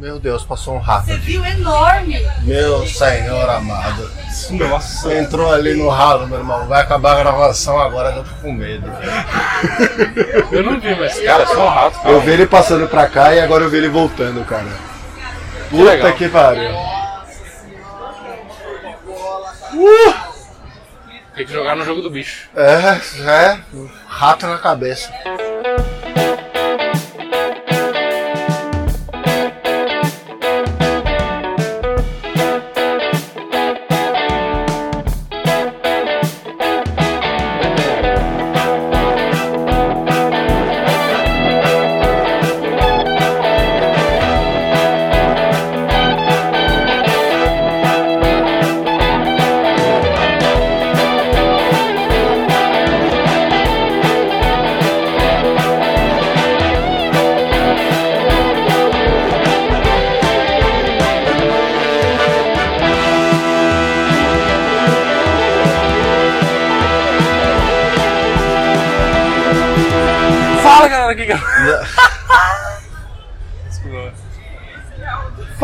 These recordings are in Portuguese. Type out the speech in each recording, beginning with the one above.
Meu Deus, passou um rato. Você viu enorme. Meu senhor amado. Nossa. Entrou ali no ralo, meu irmão. Vai acabar a gravação agora, eu tô com medo. Eu não vi, mas cara, é só um rato. Cara. Eu vi ele passando pra cá e agora eu vi ele voltando, cara. Puta legal. que pariu. Tem que jogar no jogo do bicho. É, é. Rato na cabeça.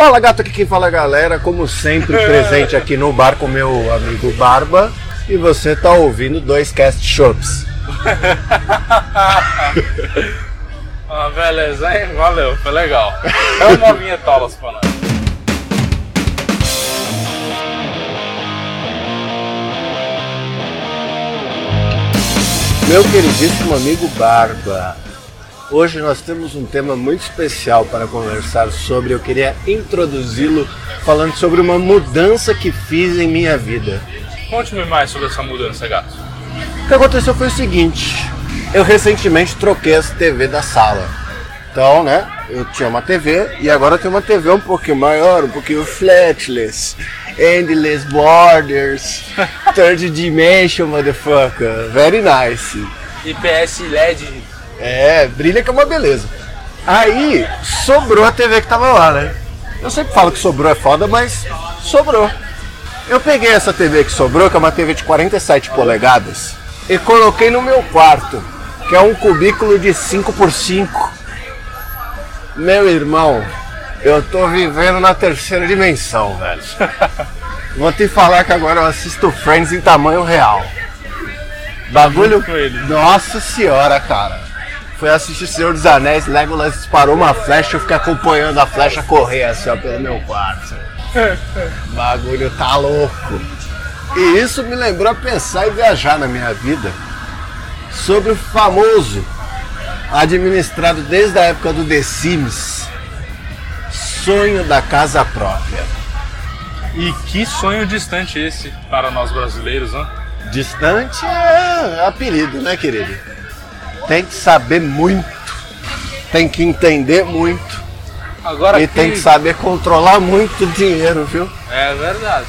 Fala gato, aqui quem fala é galera, como sempre presente aqui no bar com meu amigo Barba. E você tá ouvindo dois cast shops. Ah, beleza, hein? Valeu, foi legal. É uma vinhetolas pra nós. Meu queridíssimo amigo Barba, hoje nós temos um tema muito especial para conversar sobre. Eu queria introduzi-lo falando sobre uma mudança que fiz em minha vida. Conte-me mais sobre essa mudança, gato. O que aconteceu foi o seguinte: eu recentemente troquei as TV da sala. Então, né, eu tinha uma TV e agora eu tenho uma TV um pouquinho maior, um pouquinho flatless, endless borders, third dimension, motherfucker, very nice. IPS LED. É, brilha que é uma beleza. Aí, sobrou a TV que tava lá, né? Eu sempre falo que sobrou é foda, mas sobrou. Eu peguei essa TV que sobrou, que é uma TV de 47 polegadas, e coloquei no meu quarto, que é um cubículo de 5 por 5 Meu irmão, eu tô vivendo na terceira dimensão, velho. Vou te falar que agora eu assisto Friends em tamanho real. Bagulho. Nossa senhora, cara. Fui assistir Senhor dos Anéis, Legolas disparou uma flecha, eu fiquei acompanhando a flecha correr assim, ó, pelo meu quarto. Bagulho tá louco. E isso me lembrou a pensar e viajar na minha vida sobre o famoso, administrado desde a época do The Sims, sonho da casa própria. E que sonho distante esse para nós brasileiros, né? Distante é apelido, né, querido? Tem que saber muito, tem que entender muito Agora e tem que saber controlar muito o dinheiro, viu? É verdade.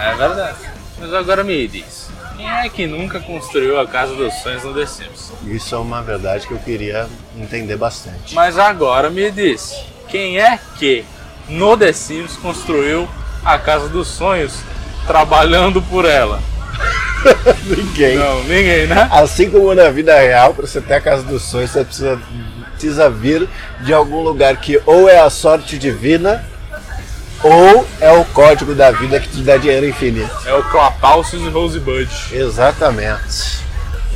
É verdade. Mas agora me diz. Quem é que nunca construiu a casa dos sonhos no The Sims? Isso é uma verdade que eu queria entender bastante. Mas agora me diz. Quem é que no The Sims construiu a casa dos sonhos trabalhando por ela? Ninguém. Não, ninguém, né? Assim como na vida real, para você ter a casa dos sonhos, você precisa, precisa vir de algum lugar que ou é a sorte divina ou é o código da vida que te dá dinheiro infinito. É o Clapalcios e Rosebud. Exatamente.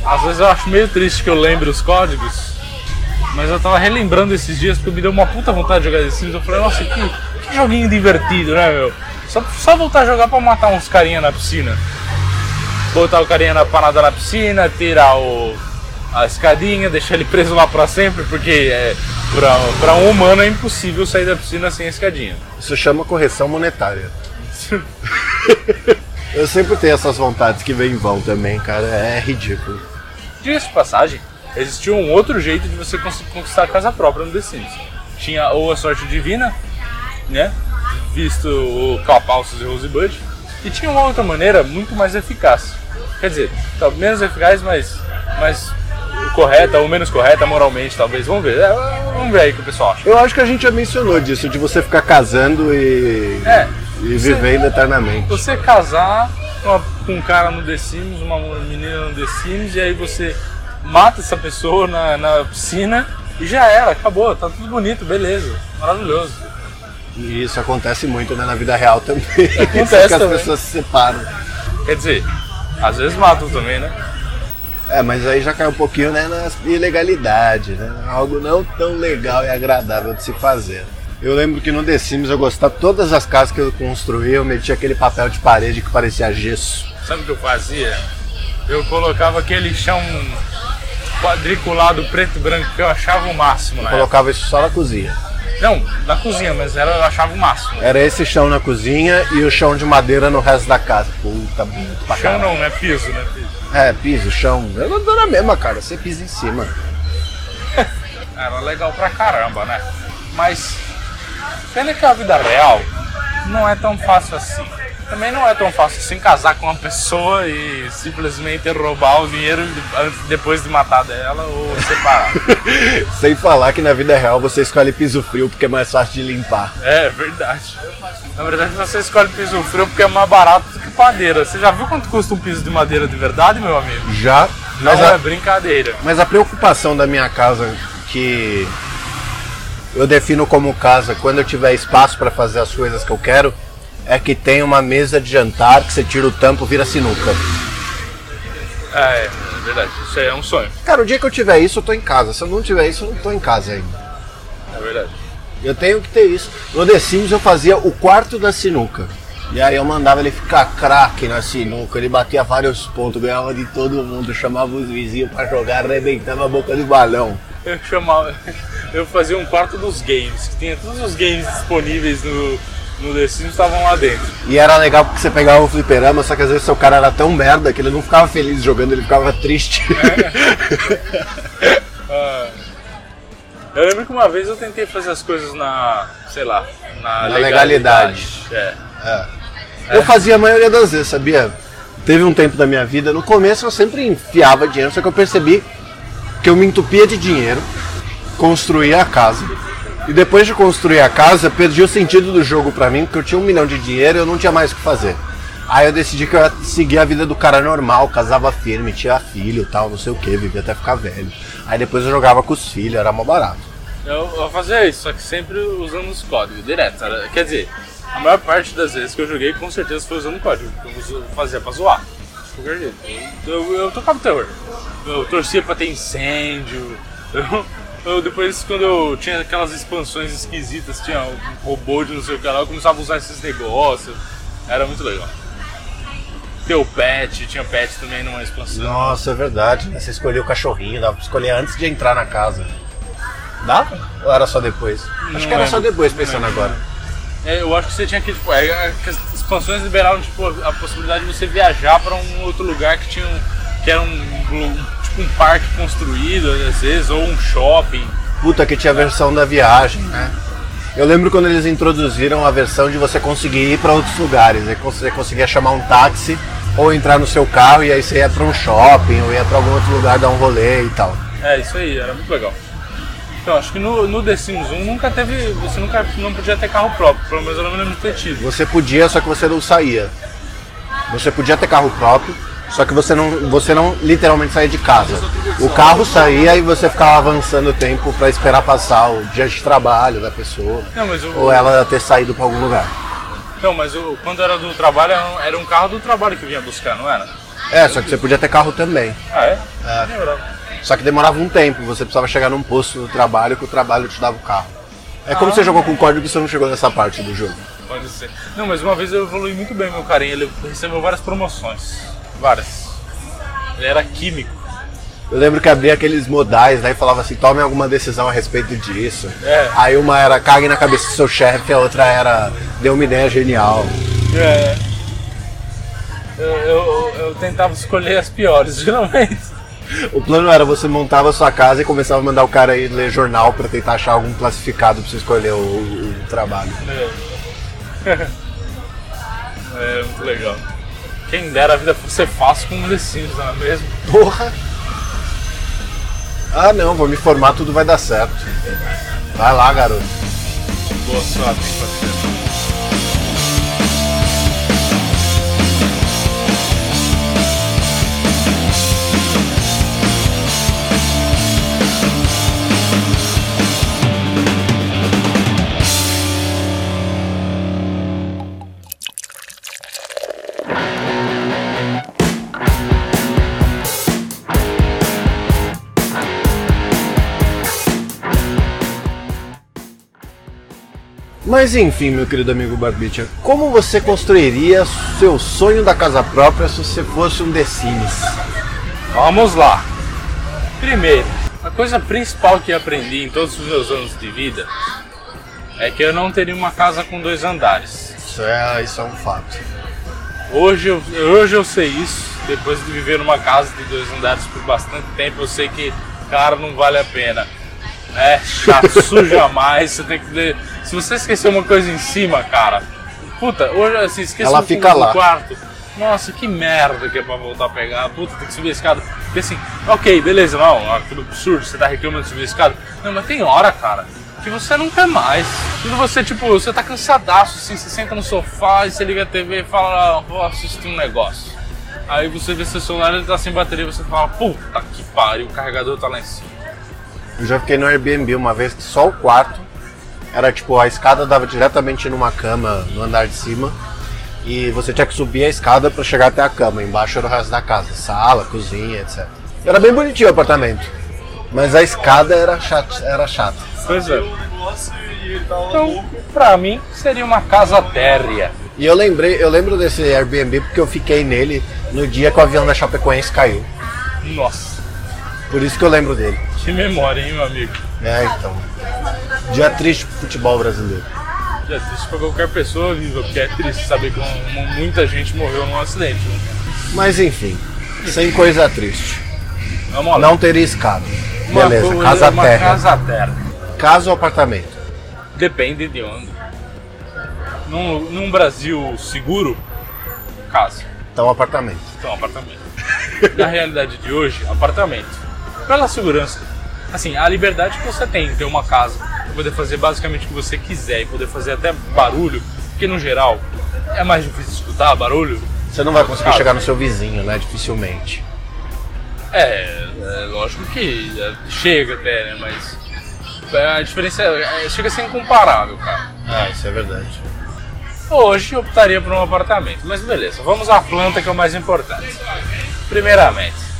Às vezes eu acho meio triste que eu lembre os códigos, mas eu tava relembrando esses dias porque me deu uma puta vontade de jogar The Sims. Eu falei, nossa, que, que joguinho divertido, né, meu? Só, só voltar a jogar pra matar uns carinha na piscina. Botar o carinha na panada na piscina, tirar o, a escadinha, deixar ele preso lá pra sempre, porque é, pra, pra um humano é impossível sair da piscina sem a escadinha. Isso chama correção monetária. Eu sempre tenho essas vontades que vêm em vão também, cara. É ridículo. Diga-se de passagem, existia um outro jeito de você conquistar a casa própria no The Sims. Tinha ou a sorte divina, né? Visto o Clapalcios e Rosebud. E tinha uma outra maneira muito mais eficaz. Quer dizer, tá, menos eficaz, mas, mas correta ou menos correta moralmente, talvez. Vamos ver. É, vamos ver aí o que o pessoal acha. Eu acho que a gente já mencionou disso, de você ficar casando e, É, e você- vivendo eternamente. Você casar com, um cara no The Sims, uma menina no The Sims, e aí você mata essa pessoa na, na piscina e já era, acabou, tá tudo bonito, beleza, maravilhoso. E isso acontece muito né, na vida real também. Acontece que as também. pessoas se separam. Quer dizer, às vezes matam também, né? É, mas aí já cai um pouquinho né, na ilegalidade, né? Algo não tão legal e agradável de se fazer. Eu lembro que no The Sims eu gostava, todas as casas que eu construía, eu metia aquele papel de parede que parecia gesso. Sabe o que eu fazia? Eu colocava aquele chão quadriculado preto e branco que eu achava o máximo época. Colocava isso só na cozinha. Não, na cozinha, mas era, eu achava o máximo. Era esse chão na cozinha e o chão de madeira no resto da casa. Puta, bonito pra Chão caralho. não, né? Piso, né? Piso. É, piso, chão. Eu não dou na mesma, cara. Você pisa em cima. Era legal pra caramba, né? Mas pena que a vida real não é tão fácil assim. Também não é tão fácil assim casar com uma pessoa e simplesmente roubar o dinheiro depois de matar dela ou separar. Sem falar que na vida real você escolhe piso frio porque é mais fácil de limpar. é verdade. Na verdade você escolhe piso frio porque é mais barato do que madeira. Você já viu quanto custa um piso de madeira de verdade, meu amigo? Já, Não mas é a, brincadeira. mas a preocupação da minha casa que eu defino como casa quando eu tiver espaço para fazer as coisas que eu quero é que tem uma mesa de jantar que você tira o tampo vira sinuca. É, é verdade. Isso aí é um sonho. Cara, o dia que eu tiver isso, eu tô em casa. Se eu não tiver isso, eu não tô em casa ainda. É verdade. Eu tenho que ter isso. No The Sims eu fazia o quarto da sinuca. E aí eu mandava ele ficar craque na sinuca, ele batia vários pontos, ganhava de todo mundo, chamava os vizinhos pra jogar, arrebentava a boca do balão. Eu chamava. Eu fazia um quarto dos games, que tinha todos os games disponíveis no, no The Sims estavam lá dentro. E era legal porque você pegava o fliperama, só que às vezes seu cara era tão merda que ele não ficava feliz jogando, ele ficava triste. Eu lembro que uma vez eu tentei fazer as coisas na. sei lá, na, Na legalidade. É. Eu fazia a maioria das vezes, sabia? Teve um tempo da minha vida, no começo eu sempre enfiava dinheiro, só que eu percebi que eu me entupia de dinheiro, construía a casa. E depois de construir a casa, perdi o sentido do jogo pra mim, porque eu tinha um milhão de dinheiro e eu não tinha mais o que fazer. Aí eu decidi que eu ia seguir a vida do cara normal, casava firme, tinha filho tal, não sei o que, vivia até ficar velho. Aí depois eu jogava com os filhos, era mó barato. Eu, eu fazia isso, só que sempre usando os códigos direto. era- Quer dizer, a maior parte das vezes que eu joguei com certeza foi usando código. que Eu fazia pra zoar. Qualquer jeito. Eu, eu, eu tocava terror. Eu torcia pra ter incêndio. Eu depois, quando eu tinha aquelas expansões esquisitas, tinha um robô de não sei o que lá, eu começava a usar esses negócios. Era muito legal. Ter o pet, tinha pet também numa expansão. Nossa, é verdade. né? Você escolheu o cachorrinho, dava pra escolher antes de entrar na casa. Dava? Ou era só depois? Acho que era só lembro. depois, pensando lembro. agora. É, eu acho que você tinha que, tipo, é, é, as expansões liberaram tipo, a possibilidade de você viajar para um outro lugar que tinha um, que era um, um- tipo um parque construído às vezes ou um shopping. Puta que tinha a versão da viagem, né? Eu lembro quando eles introduziram a versão de você conseguir ir pra outros lugares. Você conseguia chamar um táxi ou entrar no seu carro e aí você ia pra um shopping ou ia pra algum outro lugar dar um rolê e tal. É, isso aí, era muito legal. Então, acho que no, no The Sims 1 nunca teve. Você nunca não podia ter carro próprio, pelo menos eu não me lembro de ter tido. Você podia, só que você não saía. Você podia ter carro próprio, só que você não, você não literalmente saía de casa. O carro saía e você ficava avançando o tempo pra esperar passar o dia de trabalho da pessoa. Não, o, Ou ela ter saído pra algum lugar. não, mas o, quando era do trabalho, era um, carro do trabalho que vinha buscar, não era? É, só que você podia ter carro também. Ah, é? É. Só que demorava um tempo, você precisava chegar num posto do trabalho que o trabalho te dava o carro. É como Ah. você jogou com código e você não chegou nessa parte do jogo. Pode ser. Não, mas uma vez eu evolui muito bem meu carinha, ele recebeu várias promoções. Várias. Ele era químico. Eu lembro que abria aqueles modais, daí falava assim, tome alguma decisão a respeito disso. É. Aí uma era cague na cabeça do seu chefe, a outra era dê uma ideia genial. É. Eu, eu, eu tentava escolher as piores, geralmente. O plano era você montava a sua casa e começava a mandar o cara ir ler jornal pra tentar achar algum classificado pra você escolher o, o trabalho. É. é muito legal. Quem dera a vida fosse fácil com um The Sims, não é mesmo? Porra! Ah não, vou me formar, tudo vai dar certo. Vai lá, garoto. Boa sorte, parceiro. Mas enfim, meu querido amigo Barbicha, como você construiria seu sonho da casa própria se você fosse um The Sims? Vamos lá. Primeiro, a coisa principal que aprendi em todos os meus anos de vida é que eu não teria uma casa com dois andares. Isso é, isso é um fato. Hoje eu, hoje eu sei isso, depois de viver numa casa de dois andares por bastante tempo, eu sei que, cara, não vale a pena. É chato, suja mais, você tem que. ler- Se você esquecer uma coisa em cima, cara, puta, hoje assim, esqueci Ela um fica lá. quarto. Nossa, que merda que é pra voltar a pegar. Puta, tem que subir a escada. Porque assim, ok, beleza, não, aquilo absurdo, você tá reclamando de subir a escada. Não, mas tem hora, cara, que você não quer mais. Quando você, tipo, você tá cansadaço, assim, você senta no sofá e você liga a TV e fala, ah, vou assistir um negócio. Aí você vê seu celular ele tá sem bateria você fala, puta que pariu, o carregador tá lá em cima. Eu já fiquei no Airbnb uma vez que só o quarto era tipo, a escada dava diretamente numa cama no andar de cima e você tinha que subir a escada para chegar até a cama. Embaixo era o resto da casa, sala, cozinha, etc. Era bem bonitinho o apartamento, mas a escada era chata. Era chata. Pois é. Então, pra mim, seria uma casa térrea. E eu lembrei, eu lembro desse Airbnb porque eu fiquei nele no dia que o avião da Chapecoense caiu. Nossa, Por isso que eu lembro dele. que memória, hein, meu amigo? É, então. Dia triste pro futebol brasileiro. É triste pra qualquer pessoa viva, porque é triste saber que muita gente morreu num acidente. né? Mas enfim, sem coisa triste. Vamos lá. Não teria escada. Uma Beleza, coisa- casa terra. casa terra. Casa ou apartamento? Depende de onde. Num, num Brasil seguro, casa. Então apartamento. Então, apartamento. Na realidade de hoje, apartamento. Pela segurança. Assim, a liberdade que você tem em ter uma casa, poder fazer basicamente o que você quiser e poder fazer até barulho, porque no geral é mais difícil escutar barulho. Você não vai conseguir Casa. chegar no seu vizinho, né? Dificilmente. É, é lógico que é, chega até, né? Mas é, a diferença é, é- chega a ser incomparável, cara. Ah, isso é verdade. Hoje eu optaria por um apartamento, mas beleza, vamos à planta que é o mais importante. Primeiramente,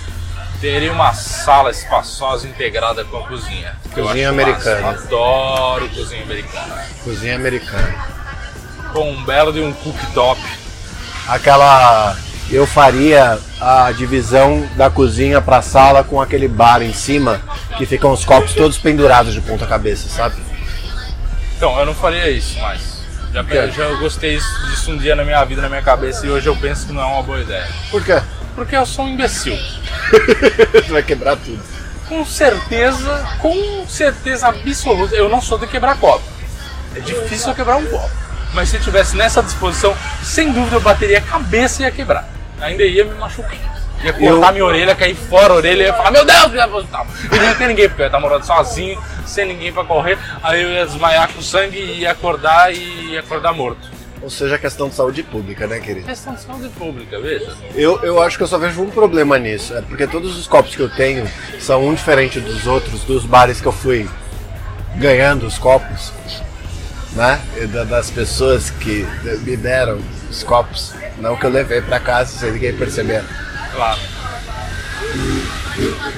teria uma sala espaçosa integrada com a cozinha. Cozinha americana. massa. Adoro cozinha americana. Cozinha americana. Com um belo de um cooktop. Aquela. Eu faria a divisão da cozinha pra sala com aquele bar em cima que ficam os copos todos pendurados de ponta cabeça, sabe? Então, eu não faria isso, mas já, já eu gostei disso um dia na minha vida, na minha cabeça, e hoje eu penso que não é uma boa ideia. Por quê? Porque eu sou um imbecil. Vai quebrar tudo. Com certeza, com certeza absoluta, eu não sou de quebrar copo. É difícil eu quebrar um copo. Mas se eu tivesse nessa disposição, sem dúvida eu bateria a cabeça e ia quebrar. Ainda ia me machucar. Ia cortar Eu- minha orelha, cair fora a orelha ia falar, meu Deus, Deus, tal. E não ia ter ninguém, porque eu ia estar morando sozinho, sem ninguém pra correr. Aí eu ia desmaiar com sangue e ia acordar e ia acordar morto. Ou seja, questão de saúde pública, né, querido? Questão de saúde pública, veja. Eu, eu acho que eu só vejo um problema nisso. É porque todos os copos que eu tenho são um diferente dos outros, dos bares que eu fui ganhando os copos, né? Da- das pessoas que me deram os copos. Não que eu levei pra casa sem ninguém perceber. Claro.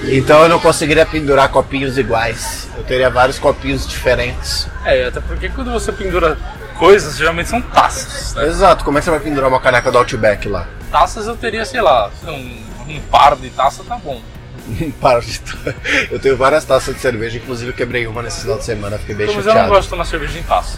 Então eu não conseguiria pendurar copinhos iguais. Eu teria vários copinhos diferentes. É, até porque quando você pendura coisas, geralmente são taças, né? Exato, como é que você vai pendurar uma caneca do Outback lá? Taças eu teria, sei lá, um, um par de taça tá bom. Para de- Eu tenho várias taças de cerveja, inclusive eu quebrei uma nesse final de semana, fiquei bem Mas eu não chateado. gosto de tomar cerveja em taça.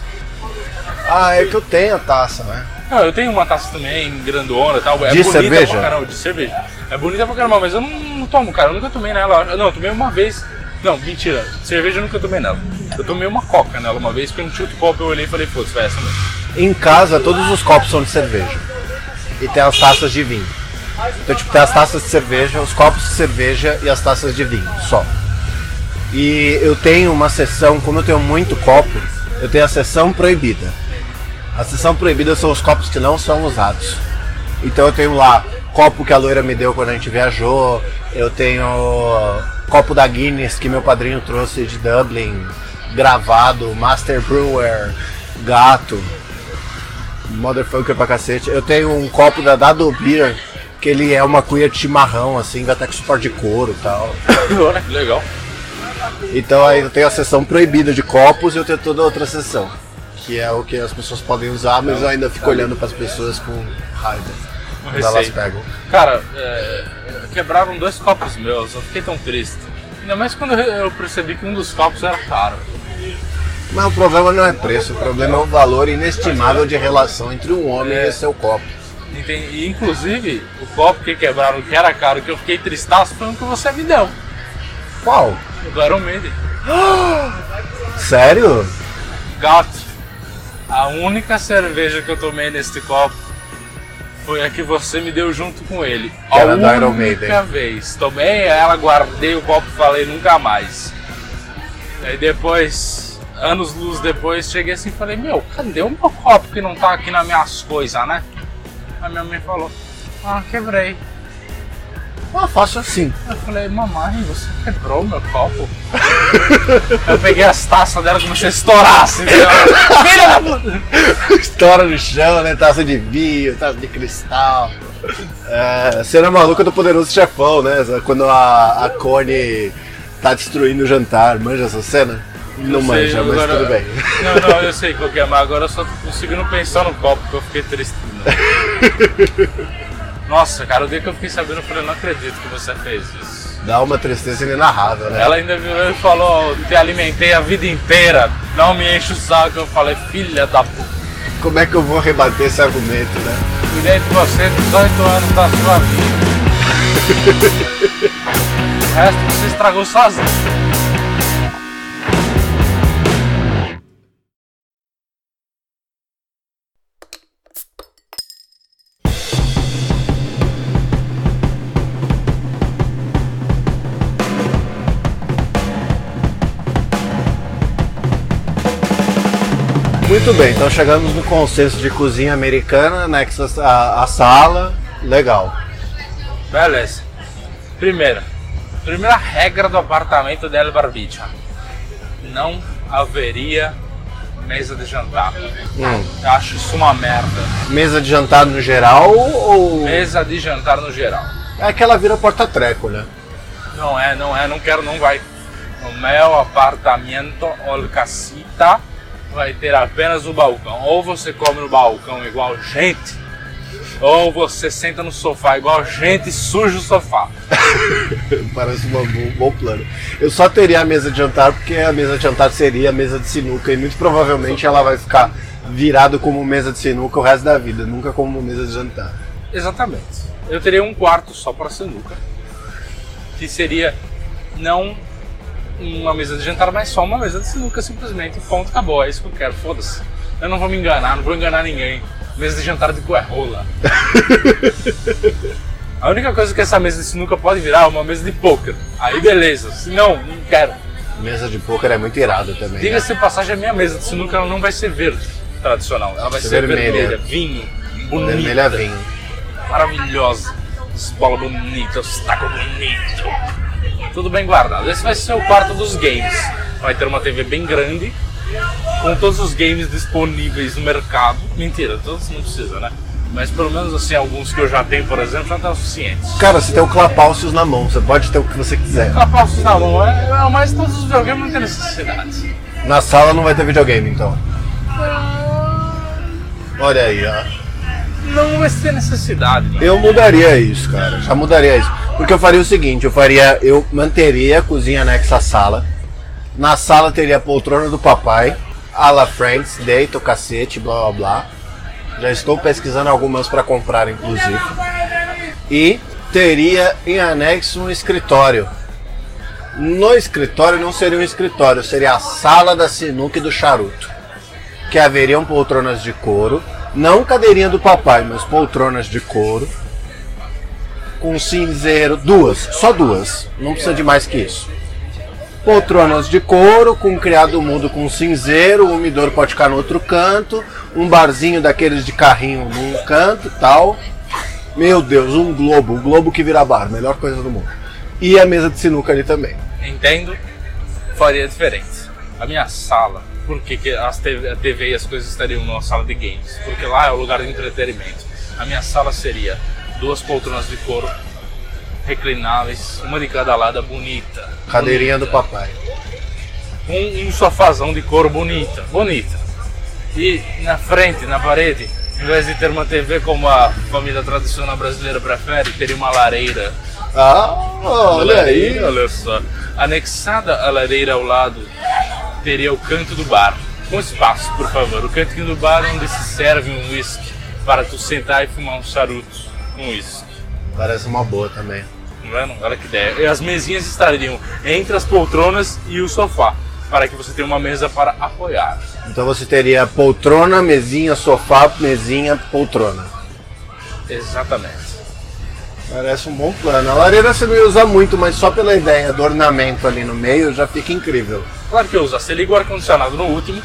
Ah, é que eu tenho a taça, né? Não, eu tenho uma taça também, grandona e tal. É De bonita cerveja? pra caramba, de cerveja. É bonita pra caramba, mas eu não, não tomo, cara. Eu nunca tomei nela. Não, eu tomei uma vez. Não, mentira. Cerveja eu nunca tomei nela. Eu tomei uma coca nela uma vez, porque um tio de copo eu olhei e falei, foda-se, vai essa mesmo. Em casa, todos os copos são de cerveja. E tem as taças de vinho. Então, tipo, tem as taças de cerveja, os copos de cerveja e as taças de vinho, só. E eu tenho uma sessão, como eu tenho muito copo, eu tenho a sessão proibida. A sessão proibida são os copos que não são usados. Então eu tenho lá copo que a loira me deu quando a gente viajou, eu tenho copo da Guinness que meu padrinho trouxe de Dublin, gravado, Master Brewer, gato, motherfucker pra cacete. Eu tenho um copo da Dado Beer, que ele é uma cuia de chimarrão, assim, até com suporte de couro e tal. Olha que legal. Então aí eu tenho a sessão proibida de copos e eu tenho toda outra sessão. que é o que as pessoas podem usar, mas eu ainda fico olhando para as pessoas com raiva. Um elas pegam. Cara, é, quebraram dois copos meus, eu fiquei tão triste. Ainda mais quando eu percebi que um dos copos era caro. Mas o problema não é preço, o problema é o valor inestimável de relação entre um homem É. e seu copo. Enten- E inclusive, o copo que quebraram, que era caro, que eu fiquei tristaço, foi um que você me deu. Qual? O do Iron Maiden. Sério? Gato, a única cerveja que eu tomei neste copo foi a que você me deu junto com ele. A era da Iron única Maiden. vez. Tomei ela, guardei o copo e falei nunca mais. Aí depois, anos luz depois, cheguei assim e falei, meu, cadê o meu copo que não tá aqui nas minhas coisas, né? Aí minha mãe falou, ah, quebrei. Ah, faço assim. Eu falei, mamãe, você quebrou meu copo? eu peguei as taças dela e comecei a estourar assim. Filha da puta! Estoura no chão, né? Taça de vinho, taça de cristal. É, cena maluca do poderoso chefão, né? Quando a, a Connie tá destruindo o jantar. Manja essa cena? Não sei, manja, mas agora- tudo bem. Não, não, eu sei qual que é, mas agora eu só tô conseguindo pensar no copo, porque eu fiquei triste. Nossa, cara, o dia que eu fiquei sabendo, eu falei, não acredito que você fez isso. Dá uma tristeza inenarrável, né? Ela ainda virou e falou, te alimentei a vida inteira, não me enche o saco. Eu falei, filha da puta, Como é que eu vou rebater esse argumento, né? cuidei de você 18 anos da sua vida. o resto você estragou sozinho. Muito bem, então chegamos no consenso de cozinha americana, anexa a, a sala. Legal. Beleza. Primeira. Primeira regra do apartamento del Barbicha. Não haveria mesa de jantar. Hum. Eu acho isso uma merda. Mesa de jantar no geral ou. Mesa de jantar no geral. É que ela vira porta-treco, né? Não é, não é, não quero, não vai. No meu apartamento ou casita vai ter apenas o balcão. Ou você come no balcão igual gente, ou você senta no sofá igual gente e suja o sofá. Parece um bom, bom plano. Eu só teria a mesa de jantar porque a mesa de jantar seria a mesa de sinuca e muito provavelmente ela vai ficar virado como mesa de sinuca o resto da vida, nunca como mesa de jantar. Exatamente. Eu teria um quarto só para sinuca, que seria não uma mesa de jantar, mas só uma mesa de sinuca, simplesmente. Ponto, acabou. É isso que eu quero, foda-se. Eu não vou me enganar, não vou enganar ninguém. Mesa de jantar de cuerrola. A única coisa que essa mesa de sinuca pode virar é uma mesa de poker. Aí beleza, se não, não quero. Mesa de pôquer é muito irado também. né? Diga-se de passagem, a minha mesa de sinuca ela não vai ser verde tradicional, ela vai Ser ser vermelha. vermelha, vinho, bonita, Vermelha vinho. maravilhosa, as bolas bonitas, os tacos bonitos, tudo bem guardado. Esse vai ser o quarto dos games. Vai ter uma TV bem grande, com todos os games disponíveis no mercado. Mentira, todos não precisa, né? Mas pelo menos assim, alguns que eu já tenho, por exemplo, já estão suficientes. Cara, você tem o Clapalcios na mão, você pode ter o que você quiser. Capalços na mão, é, é, mas todos os videogames não tem necessidade. Na sala não vai ter videogame então. Olha aí, ó. Não vai ter necessidade. né? Eu mudaria isso, cara. Já mudaria isso. Porque eu faria o seguinte, eu faria. Eu manteria a cozinha anexa à sala. Na sala teria a poltrona do papai, a la Friends, deita o cacete, blá blá blá. Já estou pesquisando algumas para comprar, inclusive. E teria em anexo um escritório. No escritório não seria um escritório, seria a sala da sinuca e do charuto. Que haveriam poltronas de couro, não cadeirinha do papai, mas poltronas de couro, com cinzeiro, duas, só duas, não precisa de mais que isso. Poltronas de couro, com criado mudo com cinzeiro, o umidor pode ficar no outro canto, um barzinho daqueles de carrinho num canto tal. Meu Deus, um globo, um globo que vira bar, melhor coisa do mundo. E a mesa de sinuca ali também. Entendo, faria diferente. A minha sala, por que, que as TV, a TV e as coisas estariam numa sala de games? Porque lá é o lugar de entretenimento. A minha sala seria duas poltronas de couro reclináveis, uma de cada lado, bonita. Cadeirinha do bonita. papai. Um, um sofazão de couro bonita, bonita. E na frente, na parede, em vez de ter uma TV como a família tradicional brasileira prefere, teria uma lareira. Ah, olha aí. Olha só. Anexada à lareira ao lado, teria o canto do bar. Com espaço, por favor. O cantinho do bar onde se serve um whisky para tu sentar e fumar um charuto com uísque. Parece uma boa também. Não é? Não? Olha que ideia. E as mesinhas estariam entre as poltronas e o sofá, para que você tenha uma mesa para apoiar. Então você teria poltrona, mesinha, sofá, mesinha, poltrona. Exatamente. Parece um bom plano. A lareira você não ia usar muito, mas só pela ideia do ornamento ali no meio já fica incrível. Claro que eu uso. Você liga o ar-condicionado no último,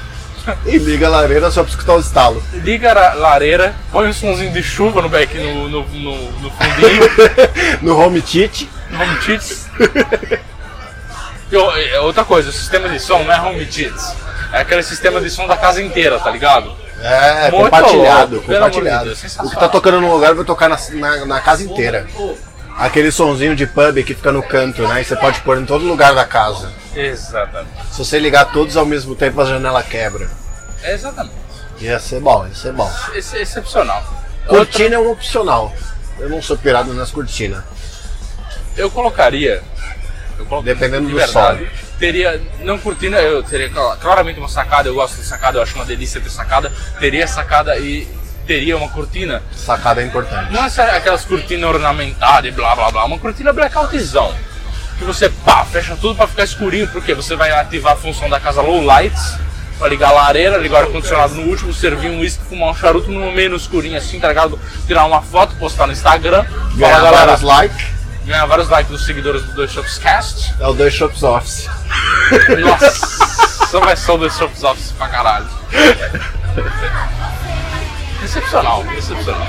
E liga a lareira só pra escutar o estalo. liga a lareira, põe um somzinho de chuva no back no, no, no, no fundinho, no home theater. no home. E é outra coisa, o sistema de som não é home theaters. É aquele sistema de som da casa inteira, tá ligado? É, Muito compartilhado, louco, amor de compartilhado. Deus, o que tá tocando num lugar vai tocar na, na, na casa inteira. Aquele sonzinho de pub que fica no canto, né? E você pode pôr em todo lugar da casa. Exatamente. Se você ligar todos ao mesmo tempo, a janela quebra. Exatamente. Ia ser bom, ia ser bom. Ex excepcional. Outra, Cortina é um opcional. Eu não sou pirado nas cortinas. eu colocaria. Eu Dependendo de do verdade, Teria, não cortina, eu teria cla- claramente uma sacada, eu gosto de sacada, eu acho uma delícia ter sacada. Teria sacada e teria uma cortina. Sacada é importante. Não é aquelas cortinas ornamentadas e blá blá blá, uma cortina blackoutzão. Que você pá, fecha tudo pra ficar escurinho, porque você vai ativar a função da casa low lights, pra ligar a lareira, ligar o ar-condicionado no último, servir um uísque, fumar um charuto no meio no escurinho assim, tá ligado? Tirar uma foto, postar no Instagram, Ganhar falar vários likes. ganhar vários likes dos seguidores do Dois Shops Cast. É o Dois Shops Office. Nossa, vai ser o Dois Shops Office pra caralho. Excepcional, excepcional.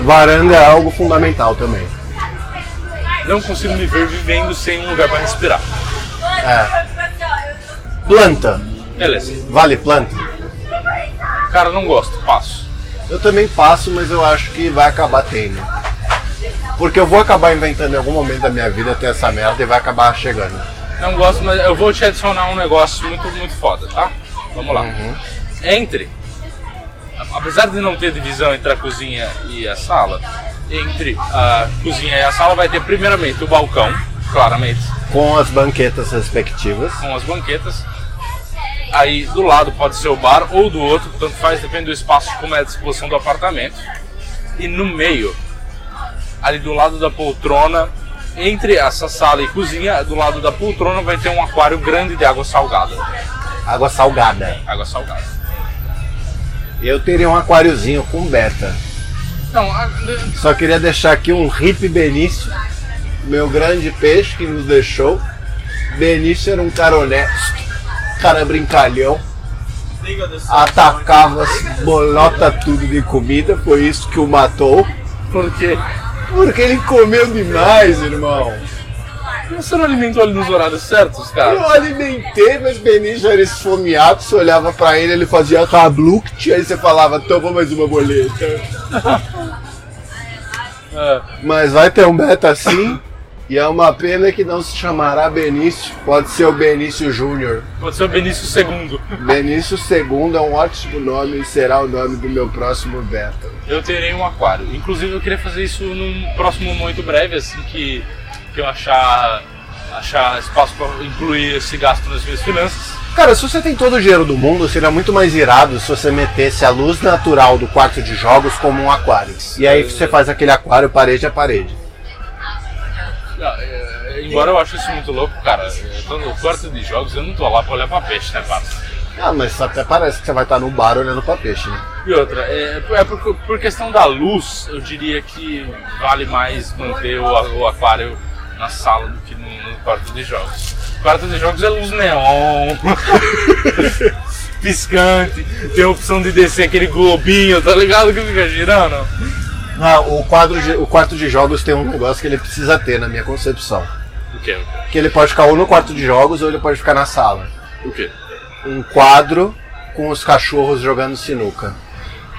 Varanda é algo fundamental também. Não consigo me ver vivendo sem um lugar pra respirar. É. Planta. Beleza. Vale planta? Cara, não gosto, passo. Eu também passo, mas eu acho que vai acabar tendo. Porque eu vou acabar inventando em algum momento da minha vida ter essa merda e vai acabar chegando. Não gosto, mas eu vou te adicionar um negócio muito, muito foda, tá? Vamos lá. Entre, apesar de não ter divisão entre a cozinha e a sala, entre a cozinha e a sala vai ter primeiramente o balcão, claramente, Com as banquetas respectivas. com as banquetas. Aí do lado pode ser o bar ou do outro, tanto faz, depende do espaço como é a disposição do apartamento. E no meio, ali do lado da poltrona, entre essa sala e cozinha, do lado da poltrona vai ter um aquário grande de água salgada. Água salgada. Água salgada. Eu teria um aquáriozinho com beta. Não, a- Só queria deixar aqui um hip Benício, meu grande peixe que nos deixou. Benício era um cara honesto, cara brincalhão, atacava bolota tudo de comida, foi isso que o matou. porque Porque ele comeu demais, irmão. Você não alimentou ele nos horários certos, Eu cara? alimentei, mas Benício era esfomeado, você olhava pra ele, ele fazia tabluct, aí você falava, toma mais uma boleta. É, Mas vai ter um beta assim, e é uma pena que não se chamará Benício, pode ser o Benício Júnior. pode ser o Benício II. Benício II é um ótimo nome e será o nome do meu próximo beta. Eu terei um aquário. Inclusive eu queria fazer isso num próximo muito breve, assim que, que eu achar, achar espaço para incluir esse gasto nas minhas finanças. Cara, se você tem todo o dinheiro do mundo, seria muito mais irado se você metesse a luz natural do quarto de jogos como um aquário. E aí você faz aquele aquário parede a parede. Ah, é, embora eu ache isso muito louco, cara, tô no quarto de jogos, eu não tô lá pra olhar pra peixe, né, parça? Ah, mas até parece que você vai estar no bar olhando pra peixe, né? E outra, é, é por, por questão da luz, eu diria que vale mais manter o, o aquário na sala do que no, no quarto de jogos. O quarto de jogos é luz neon, piscante, tem a opção de descer aquele globinho, tá ligado? Que fica girando. Ah, o, quadro de- o quarto de jogos tem um negócio que ele precisa ter, na minha concepção. O quê? Que ele pode ficar ou no quarto de jogos ou ele pode ficar na sala. O quê? Um quadro com os cachorros jogando sinuca.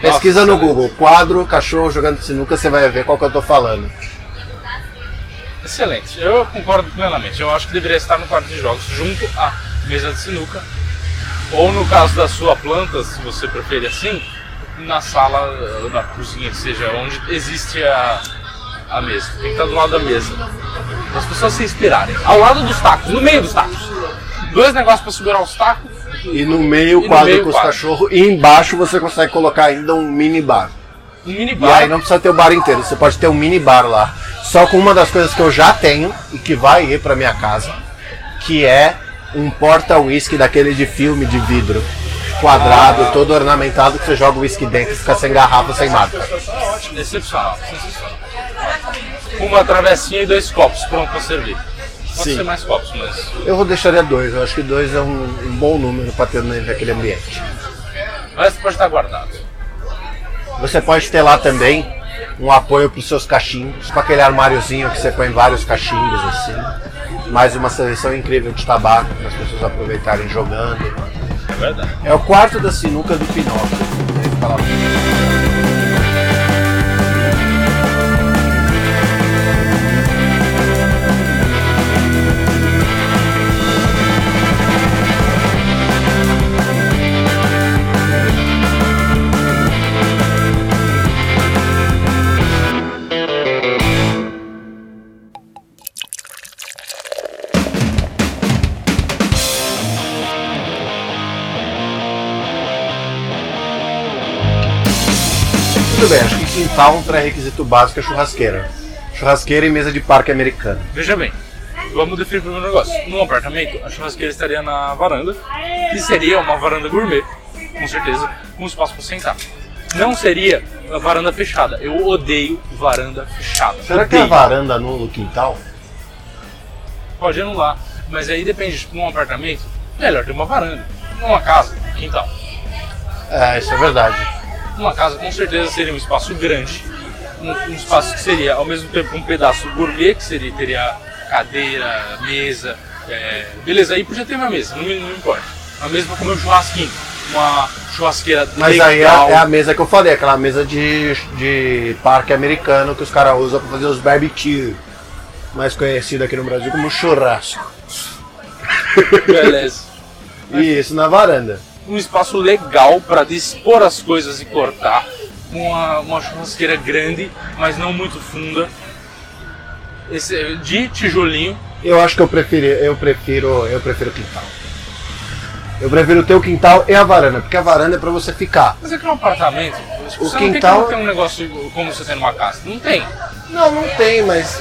Pesquisa Nossa, no Google, quadro, cachorro jogando sinuca, você vai ver qual que eu tô falando. Excelente, eu concordo plenamente. Eu acho que deveria estar no quarto de jogos, junto à mesa de sinuca, Ou no caso da sua planta, se você preferir assim, na sala, ou na cozinha, que seja, onde existe a, a mesa. Tem que estar do lado da mesa. As pessoas se inspirarem. Ao lado dos tacos, no meio dos tacos. Dois negócios para segurar os tacos. E no meio E o quadro meio com os quadro. cachorros. E embaixo você consegue colocar ainda um mini bar. Um mini E bar. aí não precisa ter o bar inteiro, você pode ter um mini bar lá. Só com uma das coisas que eu já tenho e que vai ir pra minha casa, que é um porta-whisky daquele de filme de vidro. Quadrado, Ah. todo ornamentado, que você joga o whisky dentro e fica sem garrafa, sem marca. Excepcional, sensacional. Uma travessinha e dois copos, pronto para servir. Pode Sim. ser mais copos, mas. Eu vou deixaria dois, eu acho que dois é um, um bom número pra ter naquele ambiente. Resto pode estar guardado. Você pode ter lá também um apoio para os seus cachimbos, com aquele armáriozinho que você põe vários cachimbos assim. Mais uma seleção incrível de tabaco para as pessoas aproveitarem jogando. É verdade. É o quarto da sinuca do Pinóquio. Tudo bem, acho que quintal um pré-requisito básico é churrasqueira. Churrasqueira e mesa de parque americano. Veja bem, vamos definir o primeiro negócio. Num apartamento, a churrasqueira estaria na varanda, que seria uma varanda gourmet, com certeza, com espaço para sentar. Não seria a varanda fechada. Eu odeio varanda fechada. Será que a Odeio. varanda anula o quintal? Pode anular, mas aí depende, tipo, num apartamento, melhor ter uma varanda. Numa casa, quintal. É, isso é verdade. Uma casa com certeza seria um espaço grande, um, um espaço que seria ao mesmo tempo um pedaço gourmet, que seria, teria cadeira, mesa, é, beleza, aí podia ter uma mesa, não, não importa. Uma mesa para comer um churrasquinho, uma churrasqueira Mas aí é, legal. é a mesa que eu falei, aquela mesa de, de parque americano que os caras usam pra fazer os barbecue. Mais conhecido aqui no Brasil como churrasco. Beleza. E isso na varanda. Um espaço legal para dispor as coisas e cortar. Uma, uma churrasqueira grande, mas não muito funda. Esse, de tijolinho, Eu acho que eu prefiro, eu prefiro, eu prefiro quintal. Eu prefiro ter o quintal e a varanda, porque a varanda é pra você ficar. Mas é que no apartamento, O você quintal- não tem um negócio como você tem numa casa. Não tem. Não, não tem, mas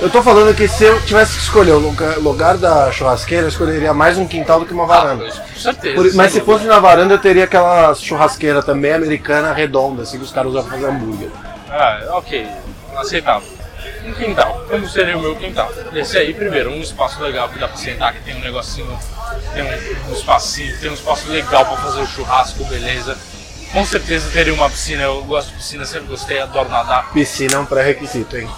eu tô falando que se eu tivesse que escolher o lugar, lugar da churrasqueira, eu escolheria mais um quintal do que uma varanda. Ah, com certeza. Por- mas se fosse na varanda, eu teria aquela churrasqueira também americana redonda, assim que os caras usam pra fazer hambúrguer. Ah, ok. Aceitável. Um quintal. Como seria o meu quintal? Esse aí, primeiro, um espaço legal que dá pra sentar, que tem um negocinho, tem um, um espacinho, tem um espaço legal pra fazer o churrasco, beleza. Com certeza teria uma piscina, eu gosto de piscina, sempre gostei, adoro nadar. Piscina é um pré-requisito, hein?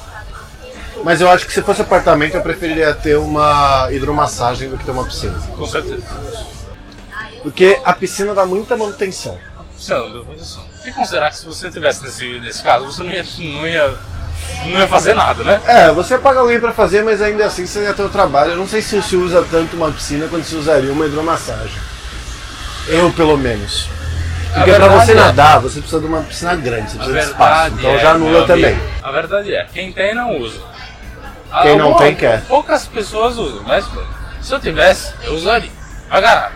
Mas eu acho que se fosse apartamento, eu preferiria ter uma hidromassagem do que ter uma piscina. Com certeza. Porque a piscina dá muita manutenção. Não deu posição. E considerar que se você tivesse nesse, nesse caso, você não ia, não, ia, não ia fazer nada, né? É, você paga alguém pra fazer, mas ainda assim você ia ter o trabalho. Eu não sei se se usa tanto uma piscina quanto se usaria uma hidromassagem. Eu, pelo menos. Porque A pra verdade você é- nadar, você precisa de uma piscina grande, você precisa de espaço. Então é, já anula também. amigo, a verdade é, quem tem não usa. Ah, Quem não tem, quer. Poucas pessoas usam, mas se eu tivesse, eu usaria. Caralho.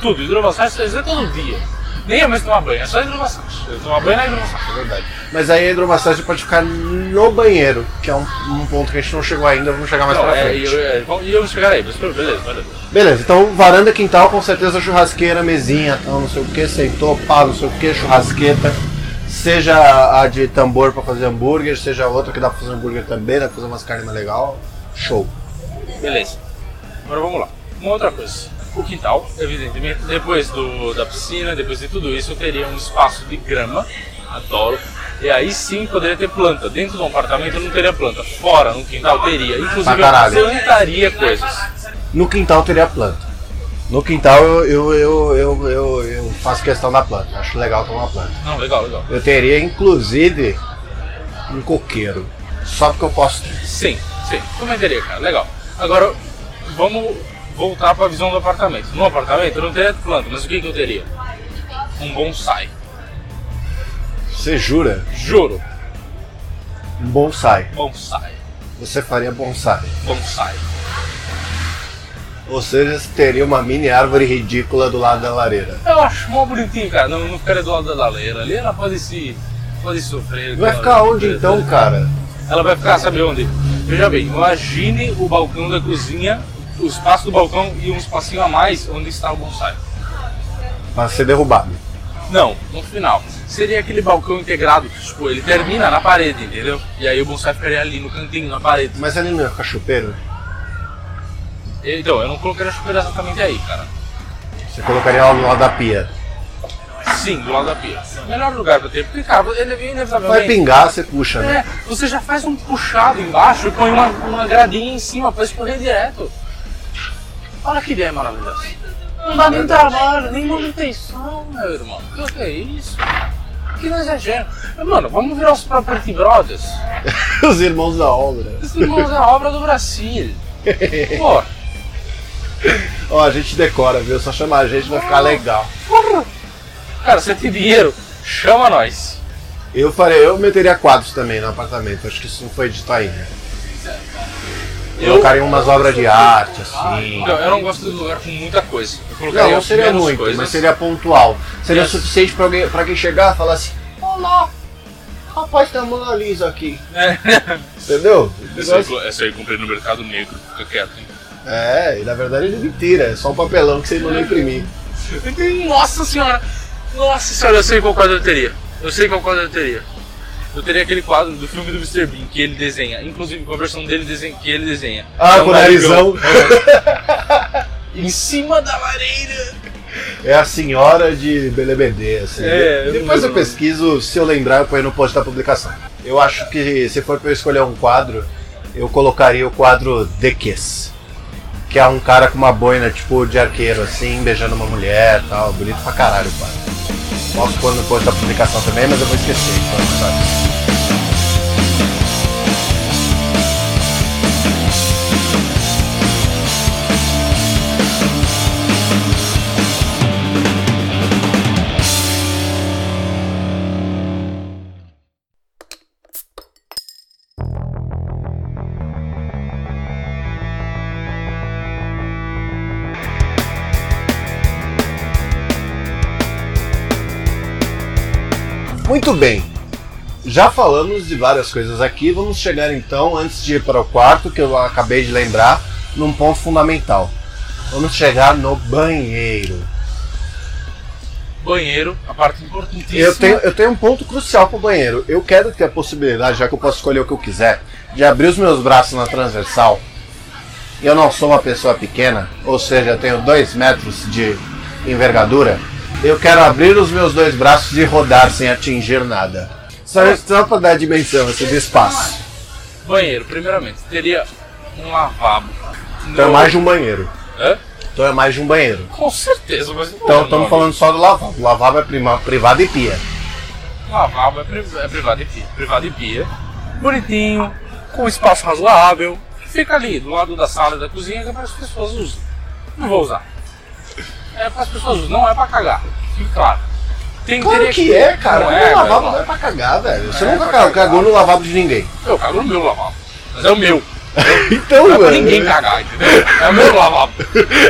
Tudo, hidromassagem você usa todo dia. Nem eu mesmo tomar banho, é só hidromassagem. Eu tomar banho na hidromassagem, é verdade. Mas aí a hidromassagem pode ficar no banheiro, que é um, um ponto que a gente não chegou ainda, vamos chegar mais Não, pra é, frente. e eu, é, eu vou chegar aí, mas beleza, beleza. Beleza, então varanda, quintal, com certeza churrasqueira, mesinha, tal, não sei o que, sentou, pá, não sei o que, churrasqueta. Seja a de tambor pra fazer hambúrguer, seja outra que dá pra fazer hambúrguer também, dá pra fazer umas carnes mais legal. Show. Beleza. Agora vamos lá. Uma outra coisa. O quintal, evidentemente, depois do, da piscina, depois de tudo isso, eu teria um espaço de grama. Adoro. E aí sim poderia ter planta. Dentro de um apartamento eu não teria planta. Fora, no quintal, teria. Inclusive eu plantaria coisas. No quintal teria planta. No quintal eu, eu, eu, eu, eu, faço questão da planta. Acho legal ter uma planta. Não, legal, legal. Eu teria inclusive um coqueiro. Só porque eu posso ter. Sim, sim. Também teria, cara. Legal. Agora, vamos voltar para a visão do apartamento. No apartamento eu não teria planta, mas o que, que eu teria? Um bonsai. Você jura? Juro, Um bonsai. bonsai. Você faria bonsai. Bonsai. Ou seja, você teria uma mini árvore ridícula do lado da lareira. Eu acho mó bonitinho, cara. Não, não ficaria do lado da lareira. Ali ela pode se. pode sofrer. Vai ficar onde então, cara? Ela vai ficar, sabe onde? Veja bem, imagine o balcão da cozinha, o espaço do balcão e um espacinho a mais onde está o bonsai. Pra ser derrubado. Não, no final. Seria aquele balcão integrado, tipo, ele termina na parede, entendeu? E aí o bonsai ficaria ali no cantinho, na parede. Mas ali não ia ficar chupeiro? Então, eu não colocaria a chuveira exatamente aí, cara. Você colocaria lá do lado da pia. Sim, do lado da pia. Melhor lugar pra ter, porque, cara, ele vem Vai inevitavelmente. pingar, você puxa, né? É, você já faz um puxado embaixo e põe uma, uma gradinha em cima pra escorrer direto. Olha que ideia maravilhosa. Não dá nem trabalho, nem manutenção, meu irmão. O que é isso? Que não exagero. Mano, vamos virar os Property Brothers. Os irmãos da obra. Esses irmãos é a obra do Brasil. Pô, Ó, a gente decora, viu? Só chamar a gente vai ficar legal. cara, você tem dinheiro? Chama nós. Eu farei, eu meteria quadros também no apartamento. Acho que isso não foi dito ainda. Eu, Colocaria umas obras de arte, assim. Não, eu não gosto de lugar com muita coisa. Não, não seria muito, coisas. mas seria pontual. Seria Yes. suficiente pra, alguém, pra quem chegar e falar assim: Olá, rapaz, tem a Mona Lisa aqui. É. Entendeu? Essa aí, essa aí eu comprei no mercado negro, fica quieto, hein? É, e na verdade ele é mentira, é só um papelão que você mandou imprimir. Nossa senhora! Nossa senhora, eu sei qual quadro eu teria. Eu sei qual quadro eu teria. Eu teria aquele quadro do filme do Mr. Bean que ele desenha, inclusive com a versão dele desenha, que ele desenha. Ah, É um com o narizão. em cima da lareira! É a senhora de Belebedê, assim. É, eu Depois eu lembro. pesquiso, se eu lembrar, eu ponho no post da publicação. Eu acho que se for pra eu escolher um quadro, eu colocaria o quadro The Kiss. Que é um cara com uma boina tipo de arqueiro, assim, beijando uma mulher e tal. Bonito pra caralho o quadro. Posso pôr no post da publicação também, mas eu vou esquecer, então sabe. Muito bem. Já falamos de várias coisas aqui, vamos chegar então, antes de ir para o quarto, que eu acabei de lembrar, num ponto fundamental. Vamos chegar no banheiro. Banheiro, a parte importantíssima. Eu tenho, eu tenho um ponto crucial pro banheiro. Eu quero ter a possibilidade, já que eu posso escolher o que eu quiser, de abrir os meus braços na transversal. Eu não sou uma pessoa pequena, ou seja, eu tenho dois metros de envergadura. Eu quero abrir os meus dois braços e rodar sem atingir nada. Só, só pra dar a dimensão, assim, do espaço. Banheiro, primeiramente, teria um lavabo. Então é mais de um banheiro. Hã? Então é mais de um banheiro. Com certeza, mas Então estamos falando só do lavabo. O lavabo é prima- privado e pia. Lavabo é, pri- é privado e pia. Privado e pia. Bonitinho, com espaço razoável. Fica ali, do lado da sala e da cozinha, que é para as pessoas usam. Não vou usar. É para as pessoas não é para cagar. Fique claro. Tem Claro teria que é, cara. Não o é, lavabo meu não é irmão. pra cagar, velho. Você É nunca cagou, no lavabo de ninguém. Eu cago no meu lavabo. Mas é o meu. Então, Não é pra ninguém cagar, entendeu? É o meu lavabo.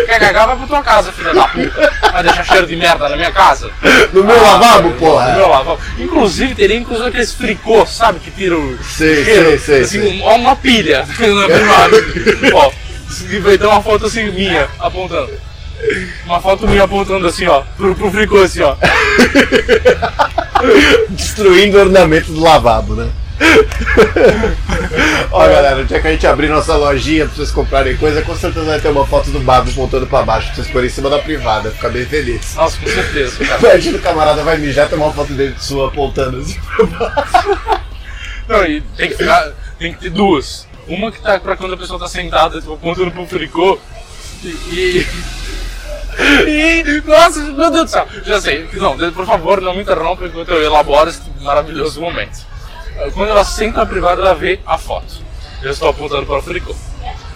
Quer cagar, vai pra tua casa, filha da puta. Vai deixar cheiro de merda na minha casa. No meu Ah, lavabo, No porra. meu lavabo. Inclusive, teria inclusive aqueles fricô, sabe? Que tira o Sei, cheiro. sei, sei, Assim, sei. um- uma pilha na privada. ó, vai ter uma foto assim minha, apontando. Uma foto minha apontando assim, ó, pro, pro fricô assim, ó. Destruindo o ornamento do lavabo, né? Ó, galera, o dia que a gente abrir nossa lojinha pra vocês comprarem coisa, com certeza vai ter uma foto do Babo apontando pra baixo pra vocês porem em cima da privada, ficar bem feliz. Nossa, com certeza, cara. Imagina o camarada vai mijar, tem uma foto dele sua apontando assim pra baixo. Não, e tem que ficar. Tem que ter duas. Uma que tá pra quando a pessoa tá sentada, tipo, apontando pro fricô. E. E. Nossa, meu Deus do céu! Já sei. Não, por favor, não me interrompa enquanto eu elaboro esse maravilhoso momento. Quando ela senta na privada, ela vê a foto. Eu estou apontando para o fricô.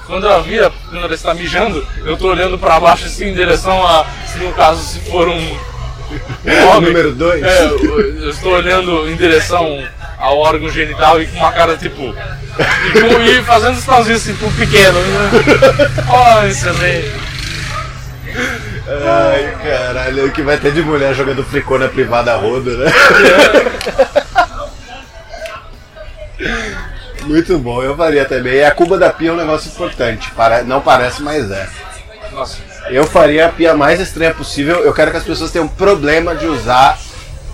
Quando ela vira, quando ela está mijando, eu tô olhando pra baixo assim em direção a. Se no caso se for um. um homem, Número dois. É, eu, estou olhando em direção ao órgão genital e com uma cara tipo. E, com- e fazendo sinalzinho assim pro pequeno. Né? Oh, excelente. Ai, caralho, o que vai ter de mulher jogando fricô na privada a rodo, né? Muito bom, eu faria também. E a cuba da pia é um negócio importante. Para- Não parece, mas é. Nossa. Eu faria a pia mais estranha possível. Eu quero que as pessoas tenham problema de usar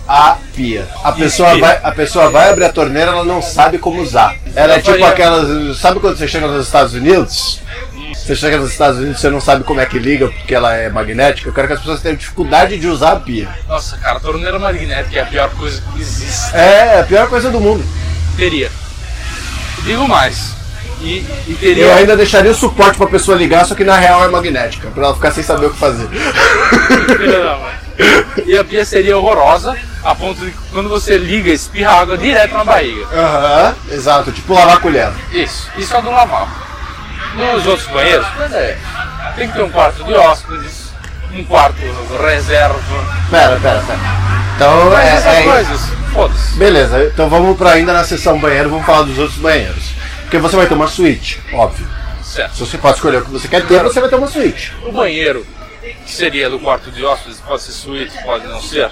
a pia. A pessoa, vai, a pessoa vai abrir a torneira, ela não sabe como usar. Ela Eu é tipo faria- aquelas. Sabe quando você chega nos Estados Unidos? Você chega nos Estados Unidos e você não sabe como é que liga porque ela é magnética. Eu quero que as pessoas tenham dificuldade de usar a pia. Nossa, cara, torneira magnética é a pior coisa que existe. É a pior coisa do mundo. Teria. Digo mais. E, e teria. Eu ainda deixaria o suporte pra pessoa ligar, só que na real é magnética, pra ela ficar sem saber o que fazer. E a pia seria horrorosa, a ponto de que quando você liga, espirra água direto na barriga. Aham, exato, tipo lavar a colher. Isso, isso é do lavar. Nos outros banheiros, é, tem que ter um quarto de hóspedes, um quarto reserva, Pera, pera, pera. Então mas é, essas é coisas, foda-se. Beleza, então vamos pra ainda na seção banheiro, vamos falar dos outros banheiros. Porque você vai ter uma suíte, óbvio. Certo. Se você pode escolher o que você quer ter, você vai ter uma suíte. O banheiro, que seria do quarto de hóspedes, pode ser suíte, pode não ser,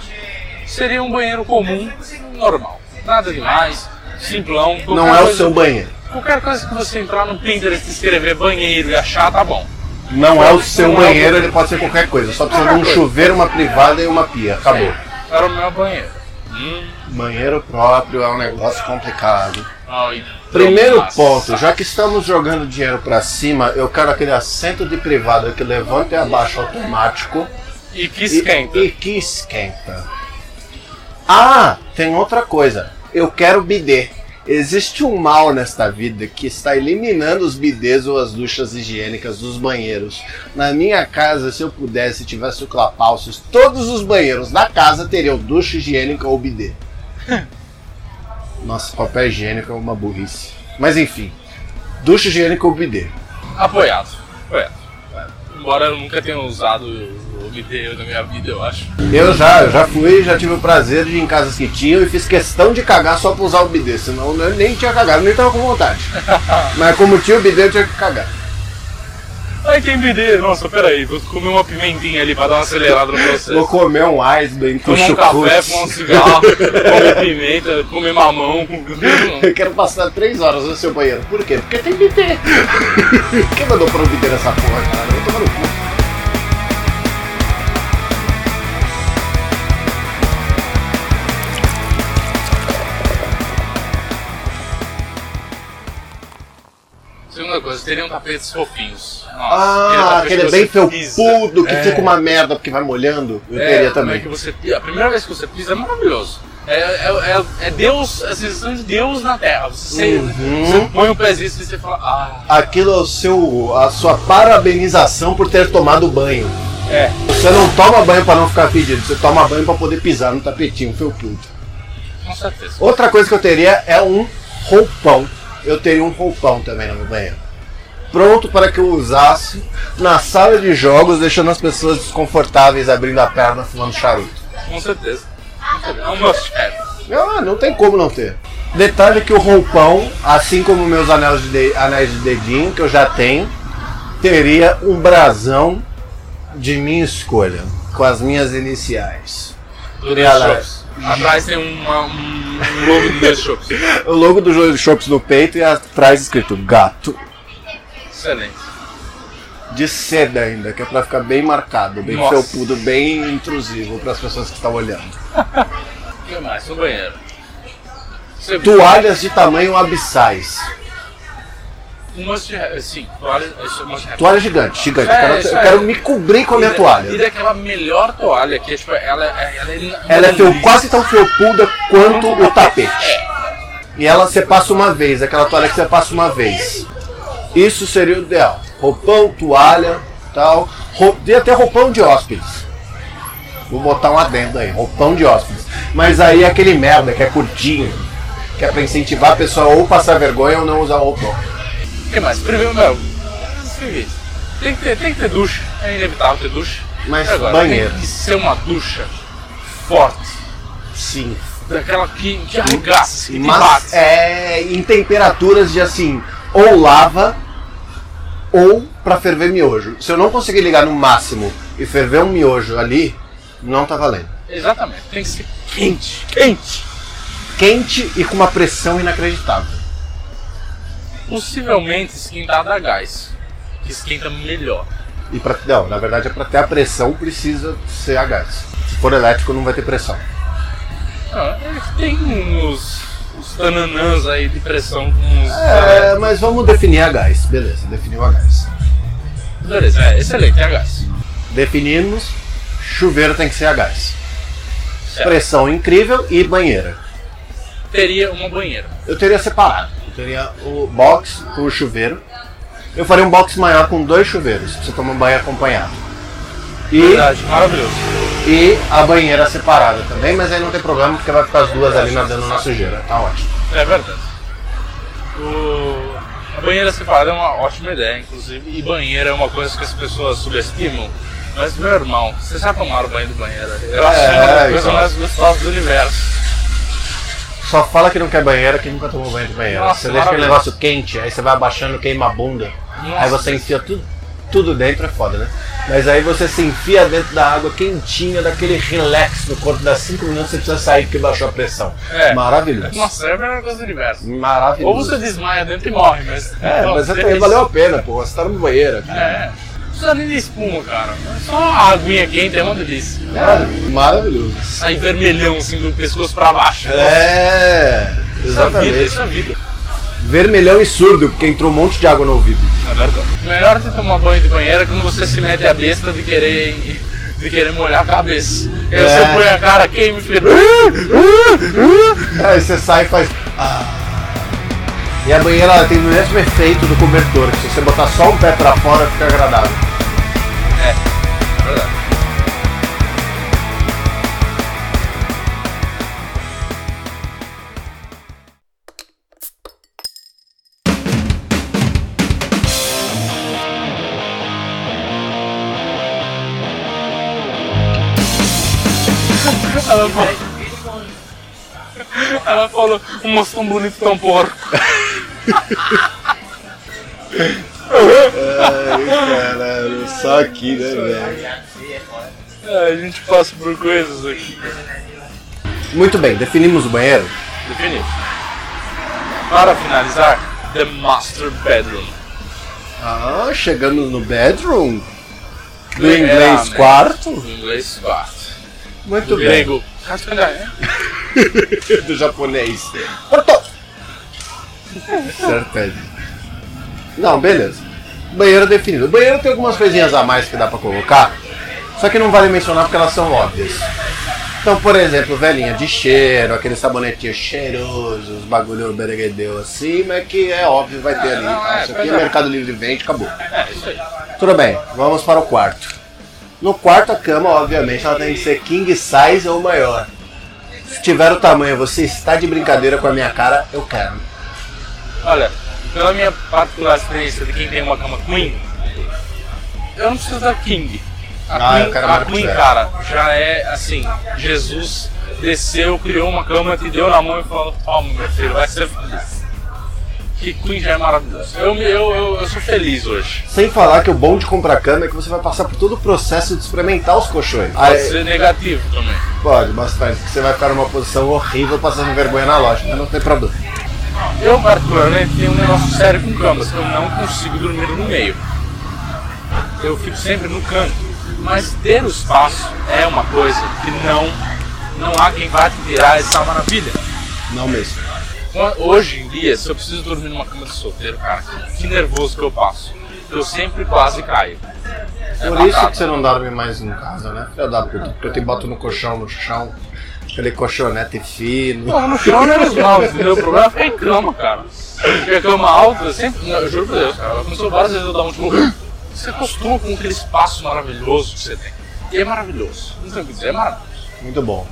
seria um banheiro comum, normal. Nada demais, simplão. Não qualquer é o coisa- seu banheiro. Qualquer coisa que você entrar no Pinterest e escrever banheiro e achar, tá bom. Não é o seu Não é o banheiro, banheiro. ele pode ser qualquer coisa. Só precisa de um coisa. chuveiro, uma privada e uma pia. Acabou. Era o meu banheiro. Hum, Banheiro próprio é um negócio complicado. ai, Primeiro nossa. ponto, já que estamos jogando dinheiro pra cima, eu quero aquele assento de privada que levanta e abaixa automático E que e, esquenta. e que esquenta. Ah, tem outra coisa. Eu quero bidê. Existe um mal nesta vida que está eliminando os bidês ou as duchas higiênicas dos banheiros. Na minha casa, se eu pudesse, tivesse o clapalcios, todos os banheiros da casa teriam ducha higiênica ou bidê. Nossa, papel higiênico é uma burrice. Mas enfim, ducha higiênica ou bidê. Apoiado. Apoiado. Embora eu nunca tenha usado bidê na minha vida, eu acho. Eu já, eu já fui, já tive o prazer de ir em casas que tinham e fiz questão de cagar só pra usar o bidê, senão eu nem tinha cagado, nem tava com vontade. Mas como tinha o bidê, eu tinha que cagar. Ai, tem bidê. Nossa, peraí, vou comer uma pimentinha ali pra dar uma acelerada no Vou processo. comer um iceberg com um café, fumar um cigarro, comer pimenta, comer mamão. Eu quero passar três horas no seu banheiro. Por quê? Porque tem bidê. Quem mandou um bidê nessa porra, cara? Eu vou tomar no cu. Segunda coisa, teriam tapetes fofinhos. Nossa, Ah, aquele que bem felpudo que É. fica uma merda porque vai molhando. Eu É, teria é também. que você, a primeira vez que você pisa é maravilhoso. É, é, é, é Deus, a sensação de Deus na Terra. Você, Uhum. você põe o pezinho e você fala, ah, Aquilo é o seu, a sua parabenização por ter tomado banho. é. Você não toma banho pra não ficar pedido, você toma banho pra poder pisar no tapetinho felpudo. Com certeza. Outra coisa que eu teria é um roupão. Eu teria um roupão também no meu banheiro. Pronto para que eu usasse na sala de jogos, deixando as pessoas desconfortáveis abrindo a perna fumando charuto. Com certeza. É um must. Ah, não tem como não ter. Detalhe que o roupão, assim como meus anéis de, de- anéis de dedinho, que eu já tenho, teria um brasão de minha escolha, com as minhas iniciais. E ela- Shops. Atrás tem uma- um, logo do Dois Shops. O logo do de Shops no peito e atrás escrito gato. Excelente. De seda ainda, que é pra ficar bem marcado, bem Nossa. felpudo, bem intrusivo para as pessoas que estão olhando. O que mais? No banheiro. Você- Toalhas de tamanho abissais. Um must have. Sim, toalha. Isso é have. Toalha gigante, gigante. É, eu quero, isso eu é. quero me cobrir com a minha E toalha. E daquela melhor toalha que é tipo, ela, ela, é. Ela é quase tão felpuda quanto o tapete. E ela você passa uma vez, aquela toalha que você passa uma vez. Isso seria o ideal. Roupão, toalha, tal. E até roupão de hóspedes. Vou botar um adendo aí, roupão de hóspedes. Mas aí é aquele merda que é curtinho. Que é pra incentivar a pessoa ou passar vergonha ou não usar roupão. O que mais? Primeiro, meu, tem que ter, tem que ter ducha, é inevitável ter ducha. Mas Agora, banheiro. Tem que ser uma ducha forte, Sim. daquela que, que arregaça, que Mas bate. é em temperaturas de assim, ou lava ou pra ferver miojo. Se eu não conseguir ligar no máximo e ferver um miojo ali, não tá valendo. Exatamente, tem que ser quente, quente. Quente e com uma pressão inacreditável. Possivelmente esquentada a gás, que esquenta melhor. E pra, não, na verdade é pra ter a pressão precisa ser a gás. Se for elétrico não vai ter pressão. Ah, tem uns, uns tananãs aí de pressão com uns. É, mas vamos definir a gás. Beleza, definiu a gás. Beleza, é excelente, é a gás. Definimos, chuveiro tem que ser a gás. Certo. Pressão incrível e banheira. Teria uma banheira. Eu teria separado. Teria o box com o chuveiro. Eu faria um box maior com dois chuveiros, pra você tomar um banho acompanhado. E, Verdade, maravilhoso. e a banheira separada também, mas aí não tem problema porque vai ficar as duas ali nadando na sujeira. Tá ótimo. É verdade. O... A banheira separada é uma ótima ideia, inclusive. E banheira é uma coisa que as pessoas subestimam. Mas, meu irmão, você já tomaram banho de banheira? Eu acho É, que é uma coisa então. mais gostosa do universo. Só fala que não quer banheira que nunca tomou banho de banheira. Nossa, você deixa aquele negócio quente, aí você vai abaixando, queima a bunda. Nossa. Aí você enfia tudo, tudo dentro, é foda, né? Mas aí você se enfia dentro da água quentinha, daquele relax no corpo, dá 5 minutos você precisa sair porque baixou a pressão. É. Maravilhoso. Nossa, é a melhor coisa do universo. Maravilhoso. Ou você desmaia dentro e morre, mas. É, mas até valeu a pena, pô. Você tá no banheiro. É. Precisa nem de espuma, cara. Só a aguinha quente é uma delícia. É, maravilhoso. Sai vermelhão assim do pescoço pra baixo. É, Isso é vida, exatamente. isso é vida. Vermelhão e surdo, porque entrou um monte de água no ouvido. É verdade. Melhor você tomar banho de banheira quando você se mete a besta de querer, de querer molhar a cabeça. Aí É. você põe a cara, queima e fica. Aí você sai e faz. Ah. E a banheira tem o mesmo efeito do cobertor, que se você botar só um pé pra fora fica agradável. Ela falou, ela falou, um moço tão bonito, tão porco. Ai, caralho, só aqui, né, velho? É, a gente passa por coisas aqui. Muito bem, definimos o banheiro. Definido. Para finalizar, The Master Bedroom. Ah, chegamos no bedroom. Do É, inglês né? quarto. Do inglês quarto. Muito Do bem. grego. do japonês. Porto! Certeza. Não, beleza. Banheiro definido. O banheiro tem algumas coisinhas a mais que dá pra colocar, só que não vale mencionar porque elas são óbvias. Então, por exemplo, velhinha de cheiro, aquele sabonetinho cheiroso, os bagulho bereguedeu assim, mas que é óbvio, vai ter ali. não, Ah, é, isso aqui é verdade. Mercado Livre vende, acabou. É, isso aí. Tudo bem, vamos para o quarto. No quarto, a cama, obviamente, ela tem que ser king size ou maior. Se tiver o tamanho, você está de brincadeira com a minha cara, eu quero. Olha, pela minha particular experiência de quem tem uma cama Queen, eu não preciso da King. A Ah, Queen, a Queen que cara, já é assim, Jesus desceu, criou uma cama, te deu na mão e falou, toma meu filho, vai ser feliz. Que Queen já é maravilhoso. Eu, eu, eu, eu sou feliz hoje. Sem falar que o bom de comprar cama é que você vai passar por todo o processo de experimentar os colchões. Pode Aí- ser negativo também. pode, bastante. porque Você vai ficar numa posição horrível passando vergonha na loja, não tem problema. Eu, particularmente, tenho um negócio sério com camas. Eu não consigo dormir no meio. Eu fico sempre no canto. Mas ter o espaço é uma coisa que não, não há quem vá te tirar essa maravilha. Não mesmo. Hoje em dia, se eu preciso dormir numa cama de solteiro, cara, que nervoso que eu passo. Eu sempre quase caio. É Por isso batata. que você não dorme mais em casa, né? Filha da puta, porque eu te boto no colchão, no chão, aquele colchonete fino. Não, no chão não é legal, entendeu? O problema é ficar em cama, cara. Porque a cama alta, sempre. Eu juro por Deus, cara. Ela começou várias vezes a dar um tipo. Você acostuma com aquele espaço maravilhoso que você tem. E é maravilhoso. Não tem o que dizer, é maravilhoso. Muito bom.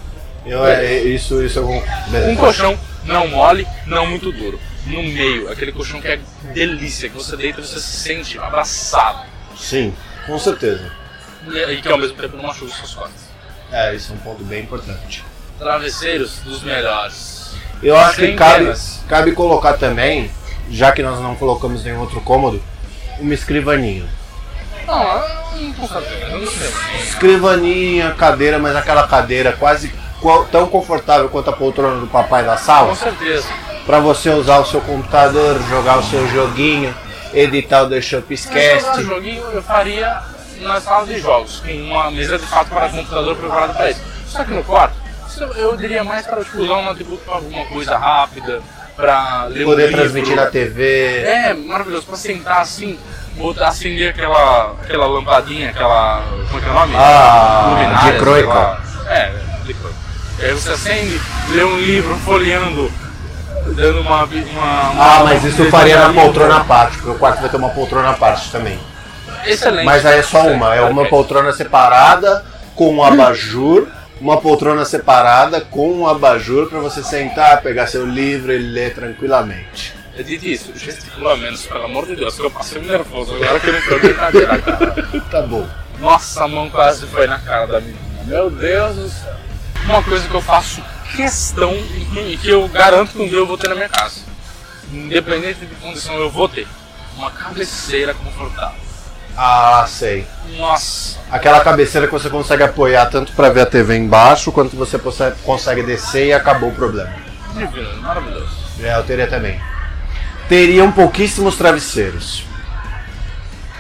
Eu, é, isso, isso eu Um colchão não mole, não muito duro. No meio, aquele colchão que é delícia, que você deita e você se sente abraçado. Sim, com certeza. E que ao mesmo tempo não machuca suas costas. É, isso é um ponto bem importante. Travesseiros dos melhores. Eu acho que Sem cabe, penas. cabe colocar também, já que nós não colocamos nenhum outro cômodo, uma escrivaninha. Não, eu não consigo, eu não sei. Escrivaninha, cadeira, mas aquela cadeira quase tão confortável quanto a poltrona do papai da Com sala, certeza. para você usar o seu computador, jogar o seu joguinho, editar o The jogar Shopscast. joguinho eu faria na sala de jogos, com uma mesa de fato para computador preparado para isso. Só que no quarto, isso eu diria mais para tipo, usar um notebook para alguma coisa rápida, para ler um Poder livro. transmitir na TV. É, maravilhoso, para sentar assim, botar, acender aquela, aquela lampadinha, aquela. Como é que é o nome? Ah, Luminária, dicroica. sei lá. É, dicroica. E aí você acende, lê um livro folheando, dando uma. uma, uma Ah, mas isso eu faria na poltrona à parte, porque o quarto vai ter uma poltrona à parte também. Excelente. Mas aí é só uma, é uma poltrona separada com um abajur, uma poltrona separada com um abajur para você sentar, pegar seu livro e ler tranquilamente. Eu dito isso, gesticula menos, pelo amor de Deus, que eu passei nervoso agora que eu não tô brincadeira, cara. Tá bom. Nossa, a mão quase foi na cara da menina. Meu Deus do céu. Uma coisa que eu faço questão e que eu garanto que um dia eu vou ter na minha casa. Independente de condição, eu vou ter. Uma cabeceira confortável. Ah, sei. Nossa, Aquela cabeceira que você consegue apoiar tanto para ver a TV embaixo quanto você consegue- descer e acabou o problema. divino, maravilhoso. É, eu teria também. Teriam pouquíssimos travesseiros.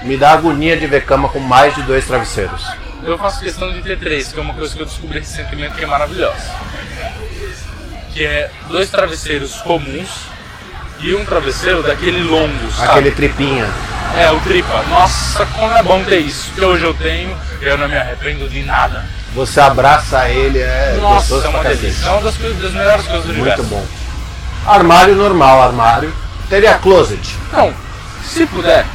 Me dá agonia de ver cama com mais de dois travesseiros. Eu faço questão de ter três, que é uma coisa que eu descobri recentemente que é maravilhosa. Que é dois travesseiros comuns e um travesseiro daquele longo, sabe? Aquele tripinha. É, o tripa. Nossa, como é bom ter isso. Que hoje eu tenho, eu não me arrependo de nada. Você abraça ele, é Nossa, é uma delícia. É uma das, coisas, das melhores coisas do universo. Muito bom. Armário normal, armário. Teria closet. Então, se puder,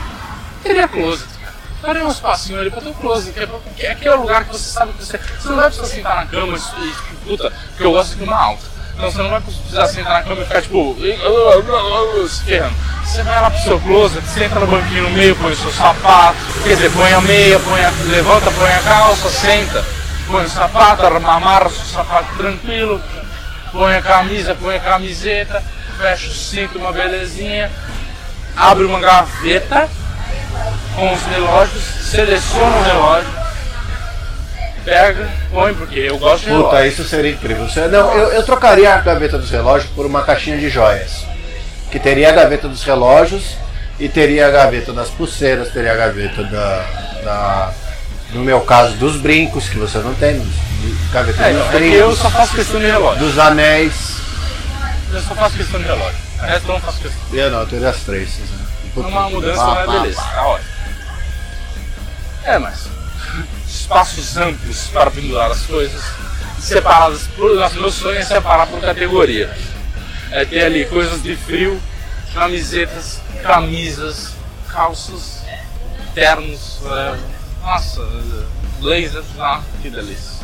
teria closet. Faria um espacinho ali pra ter um closet, que é, que é aquele lugar que você sabe que você. Você não vai precisar sentar na cama e, e puta, porque eu gosto de uma alta. Então você não vai precisar sentar na cama e ficar tipo. se ferrando. Você vai lá pro seu closet, senta no banquinho no meio, põe o seu sapato, quer dizer, põe a meia, põe a, levanta, põe a calça, senta, põe o sapato, amarra o seu sapato tranquilo, põe a camisa, põe a camiseta, fecha o cinto, uma belezinha, abre uma gaveta com os relógios, seleciona o relógio, pega, põe, porque eu gosto de Puta, isso seria incrível. Você- Não, eu, eu trocaria a gaveta dos relógios por uma caixinha de joias. Que teria a gaveta dos relógios e teria a gaveta das pulseiras, teria a gaveta da. da- no meu caso, dos brincos, que você não tem. Gaveta É, dos é brincos. eu só faço questão de relógio. Dos anéis. Eu só faço questão de relógio. O resto eu não faço questão. Eu não, eu teria as três. Puta, Uma mudança pá, é pá, beleza, tá ótimo. É, mas espaços amplos para pendurar as coisas, separadas por. Nossa, meu sonho é separar por categoria. É ali coisas de frio, camisetas, camisas, calças, ternos, whatever. Nossa, blazers, ah, que delícia.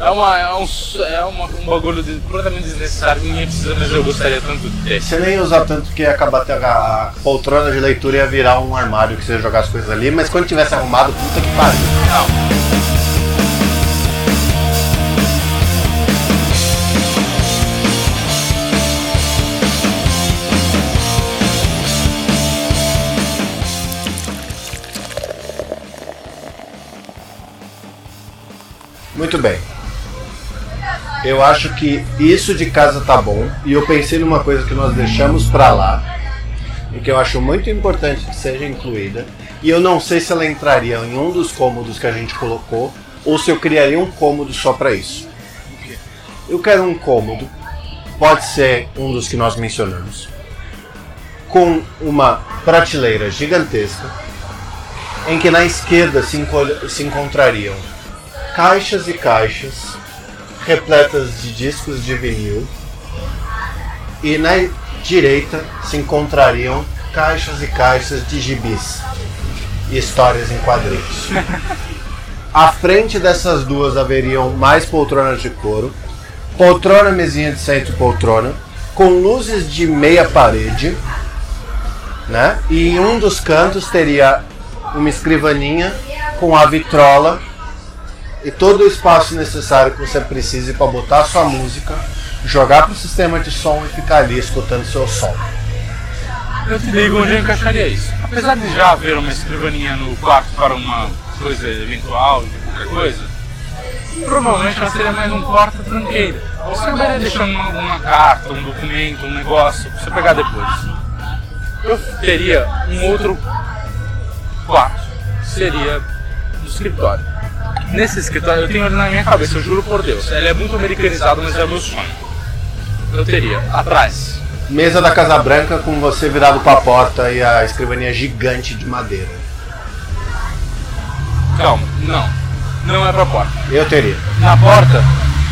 É, uma, é, um, é uma, um bagulho de, completamente desnecessário, ninguém precisa, mas eu gostaria tanto de ter. Você nem ia usar tanto que ia acabar até a, a poltrona de leitura ia virar um armário que você ia jogar as coisas ali, mas quando tivesse arrumado, puta que pariu. Não. Muito bem. Eu acho que isso de casa tá bom. E eu pensei numa coisa que nós deixamos pra lá. E que eu acho muito importante que seja incluída. E eu não sei se ela entraria em um dos cômodos que a gente colocou. Ou se eu criaria um cômodo só pra isso. Eu quero um cômodo. Pode ser um dos que nós mencionamos. Com uma prateleira gigantesca. Em que na esquerda se, encolhe- se encontrariam caixas e caixas repletas de discos de vinil e na direita se encontrariam caixas e caixas de gibis e histórias em quadrinhos. À frente dessas duas haveriam mais poltronas de couro poltrona, mesinha de centro, poltrona, com luzes de meia parede, né? E em um dos cantos teria uma escrivaninha com a vitrola e todo o espaço necessário que você precise para botar sua música, jogar pro sistema de som e ficar ali escutando seu som. Eu te digo onde eu encaixaria isso. Apesar de já haver uma escrivaninha no quarto para uma coisa eventual, qualquer coisa, provavelmente ela seria mais um porta-tranqueira. Você acabaria deixando uma, uma carta, um documento, um negócio pra você pegar depois. Eu teria um outro quarto, seria no escritório. Nesse escritório eu tenho ele na minha cabeça, eu juro por Deus. Ele é muito americanizado, mas é meu sonho. Eu teria atrás Mesa da Casa Branca com você virado pra porta e a escrivaninha gigante de madeira. Calma, não. Não é pra porta. Eu teria. Na porta,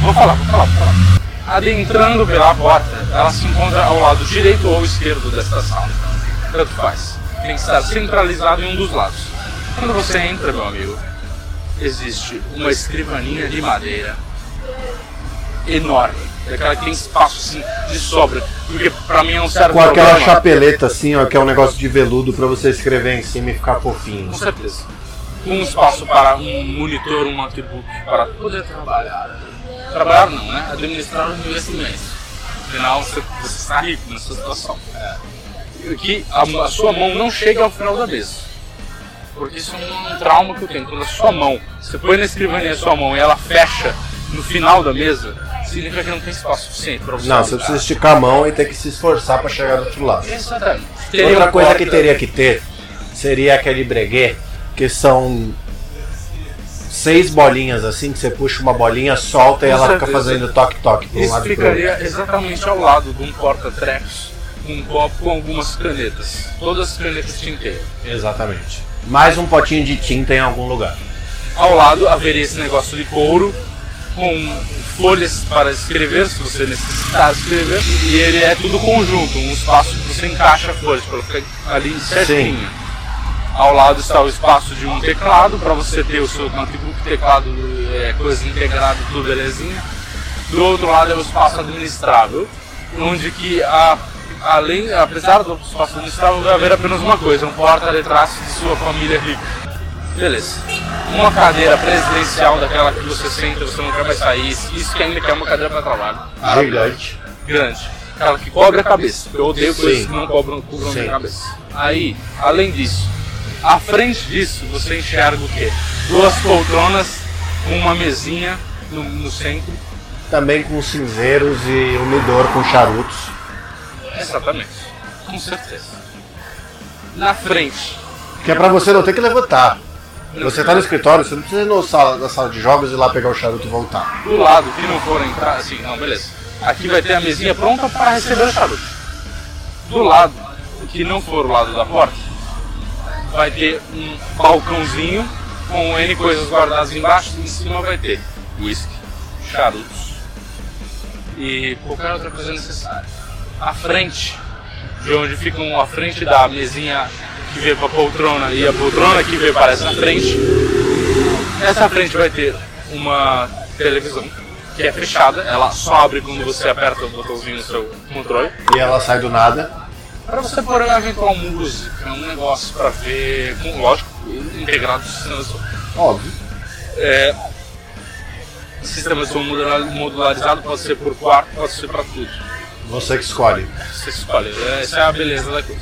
vou falar, vou falar, vou falar. Adentrando pela porta, ela se encontra ao lado direito ou esquerdo desta sala. Tanto faz. Tem que estar centralizado em um dos lados. Quando você entra, meu amigo, existe uma escrivaninha de madeira enorme. Daquela que tem espaço assim de sobra. Porque pra mim é um certo Com aquela problema. chapeleta assim, ó, que é um negócio de veludo pra você escrever em cima e ficar fofinho. Com certeza. Um espaço para um monitor, um notebook, para poder trabalhar. Trabalhar não, né? Administrar os investimentos. Afinal, você, você está rico nessa situação. É. Que a, a sua mão não chegue ao final da mesa. Porque isso é um trauma que eu tenho. Quando a sua mão, você põe na escrivaninha a sua mão e ela fecha no final da mesa, significa que não tem espaço suficiente para você. Não, você precisa esticar a mão e ter que se esforçar pra chegar do outro lado. Exatamente. Outra coisa que teria que ter seria aquele breguet, que são seis bolinhas assim, que você puxa uma bolinha, solta e Com ela fica fazendo toque-toque para um Isso lado pro ficaria exatamente ao lado de um porta-trecos, com um copo com algumas canetas. Todas as canetas outro. Exatamente. Mais um potinho de tinta em algum lugar. Ao lado haveria esse negócio de couro com folhas para escrever, se você necessitar escrever. E ele é tudo conjunto, um espaço que você encaixa folhas para ficar ali certinho. Ao lado está o espaço de um teclado para você ter o seu notebook, teclado, é, coisa integrada, tudo belezinha. Do outro lado é o espaço administrável, onde que a, além, apesar do espaço administrável, vai haver apenas uma coisa, um porta-retrato de sua família rica. Beleza. Uma cadeira presidencial daquela que você senta, você não quer mais sair. Isso que ainda quer uma cadeira para trabalho. Gigante. Grande. Aquela que cobre a cabeça. Eu odeio coisas Sim. que não cobram, cobram a minha cabeça. Aí, além disso, à frente disso, você enxerga o quê? Duas poltronas com uma mesinha no, no centro. Também com cinzeiros e umidor com charutos. Exatamente. Com certeza. Na frente. Que é pra você não ter que levantar. Você tá no escritório, você não precisa ir no sala, na sala de jogos e ir lá pegar o charuto e voltar. do lado que não for entrar, assim, não, beleza. Aqui vai ter a mesinha pronta para receber o charuto. Do lado que não for o lado da porta, vai ter um balcãozinho com N coisas guardadas embaixo e em cima vai ter whisky, charutos e qualquer outra coisa necessária. À frente, de onde ficam a frente da mesinha que veio para a poltrona e a poltrona que veio para essa frente, essa frente vai ter uma televisão que é fechada, ela só abre quando você aperta o botãozinho no seu controle. E ela sai do nada. Para você pôr uma eventual música, um negócio para ver, com, lógico, integrado no sistema de som. Óbvio. É, sistema de som modula- modularizado pode ser por quarto, pode ser para tudo. Você que escolhe. Você escolhe, é, essa é a beleza da coisa.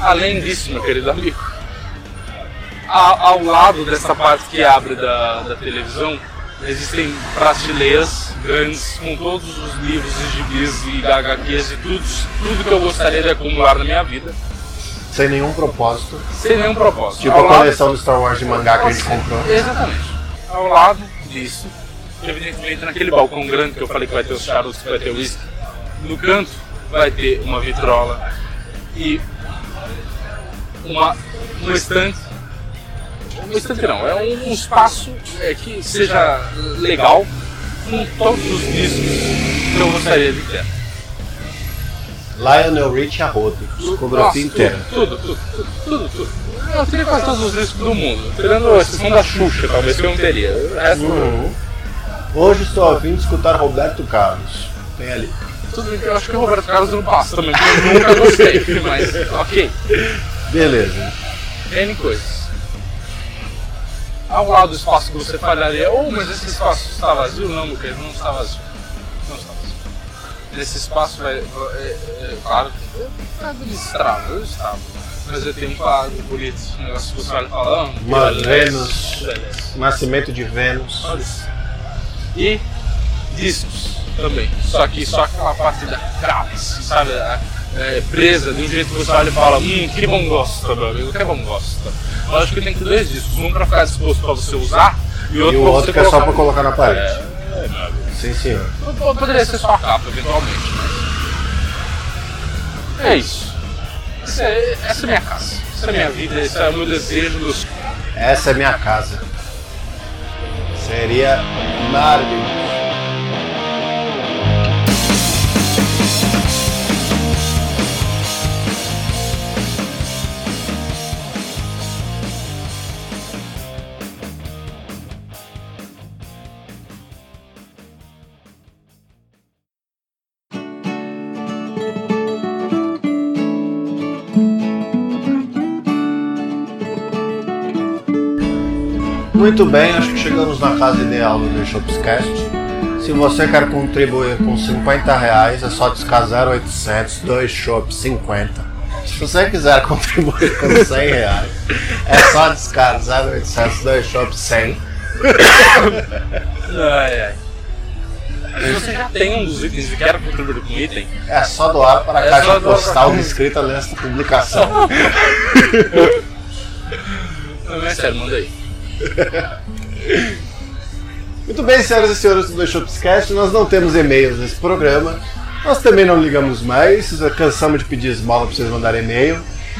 Além disso, meu querido amigo, a- ao lado dessa parte que abre da, da televisão, existem prateleiras grandes com todos os livros e gibis e HQs e tudo, tudo que eu gostaria de acumular na minha vida, Sem nenhum propósito. sem nenhum propósito. Tipo Ao a lado- coleção do Star Wars de mangá que a gente comprou. Exatamente. Ao lado disso, evidentemente naquele balcão grande que eu falei que vai ter os charutos, que vai ter o uísque, no canto vai ter uma vitrola e uma, um estante. Um estante não, é um, um espaço é, que seja legal com todos os discos que eu gostaria de ter. Lionel Rich a rodo. Discografia inteira. Tudo, tudo, tudo, tudo, tudo. Eu teria quase todos os discos do mundo, tirando a exceção da Xuxa, talvez que eu não teria. O resto, Uhum. Hoje estou a fim de escutar Roberto Carlos. Tem ali. Tudo bem que eu acho que o Roberto Carlos não passa também, porque eu nunca gostei, mas ok. Beleza. N coisas. Ao lado do espaço que você falharia, ou mas esse espaço está vazio? Não, meu querido, não está vazio. Não está vazio. Nesse espaço vai. É, é, claro que eu eu estava. Mas eu tenho um quadro bonito, um negócio que você olha fala, ah, Uma beleza, Vênus. beleza. Nascimento de Vênus. Olha isso. E discos também. Só que só aquela parte da cálice, sabe? É, presa de um jeito que você olha e fala, hum, que bom gosta, meu amigo, que bom gosta. Lógico que tem que ter dois discos, um pra ficar disposto pra você usar e o E outro o outro que é só pra colocar na parede. É, meu amigo. Sim, senhor. P- Poderia ser só a capa, eventualmente. mas- É isso. Essa é, essa é minha casa. Essa é minha vida, esse é o meu desejo dos. Essa é minha casa. Seria maravilhoso. Muito bem, acho que chegamos na casa ideal do The Shopscast. Se você quer contribuir com 50 reais, é só discar 0800 2 Shop 50. Se você quiser contribuir com 100 reais, é só discar 0800 2 Shop 100. Ai, ai. Se você já tem um dos itens e quer contribuir com item, É só doar para a É caixa postal pra- descrita nesta publicação. não é sério, manda aí. Muito bem, senhoras e senhores do Shopscast, nós não temos e-mails nesse programa. Nós também não ligamos mais, cansamos de pedir esmola para vocês mandarem e-mail.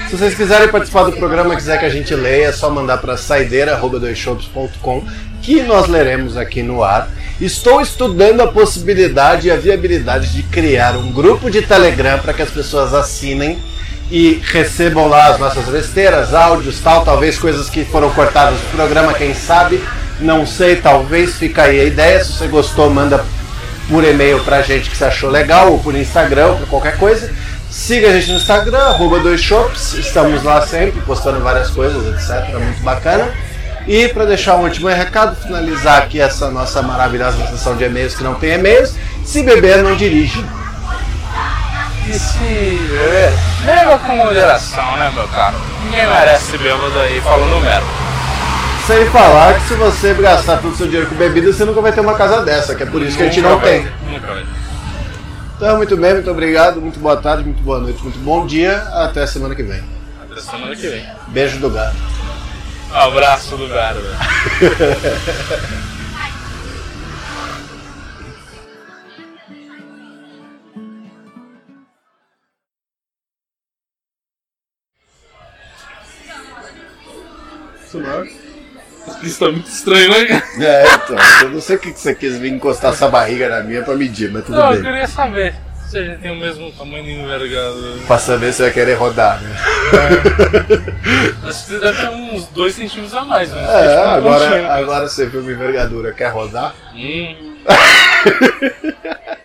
Se vocês quiserem participar do programa quiser que a gente leia, é só mandar para saideira.com que nós leremos aqui no ar. Estou estudando a possibilidade e a viabilidade de criar um grupo de Telegram para que as pessoas assinem e recebam lá as nossas besteiras, áudios, tal, talvez coisas que foram cortadas do programa, quem sabe. Não sei, talvez fica aí a ideia. Se você gostou, manda por e-mail pra gente que você achou legal, ou por Instagram, ou por qualquer coisa. Siga a gente no Instagram, arroba dois shops, estamos lá sempre postando várias coisas, etc. Muito bacana. E para deixar um último recado, finalizar aqui essa nossa maravilhosa sessão de e-mails que não tem e-mails, se beber não dirige. E se. É, beba com moderação, né, meu caro? Ninguém merece bêbado aí falando merda. Sem falar que se você gastar todo o seu dinheiro com bebida, você nunca vai ter uma casa dessa, que é por isso que a gente não tem. Então, muito bem, muito obrigado, muito boa tarde, muito boa noite, muito bom dia. Até semana que vem. Até semana que vem. Beijo do gato. Abraço do Garba. Isso tá muito estranho, né? É, então, eu não sei o que você quis vir encostar essa barriga na minha pra medir, mas tudo Não, eu bem. queria saber se a gente tem o mesmo tamanho de envergadura. Pra saber se vai querer rodar, né? Acho que você deve ter uns 2 centímetros a mais, né? É, Tipo, agora, pontinho. agora você viu uma envergadura, quer rodar? Hum.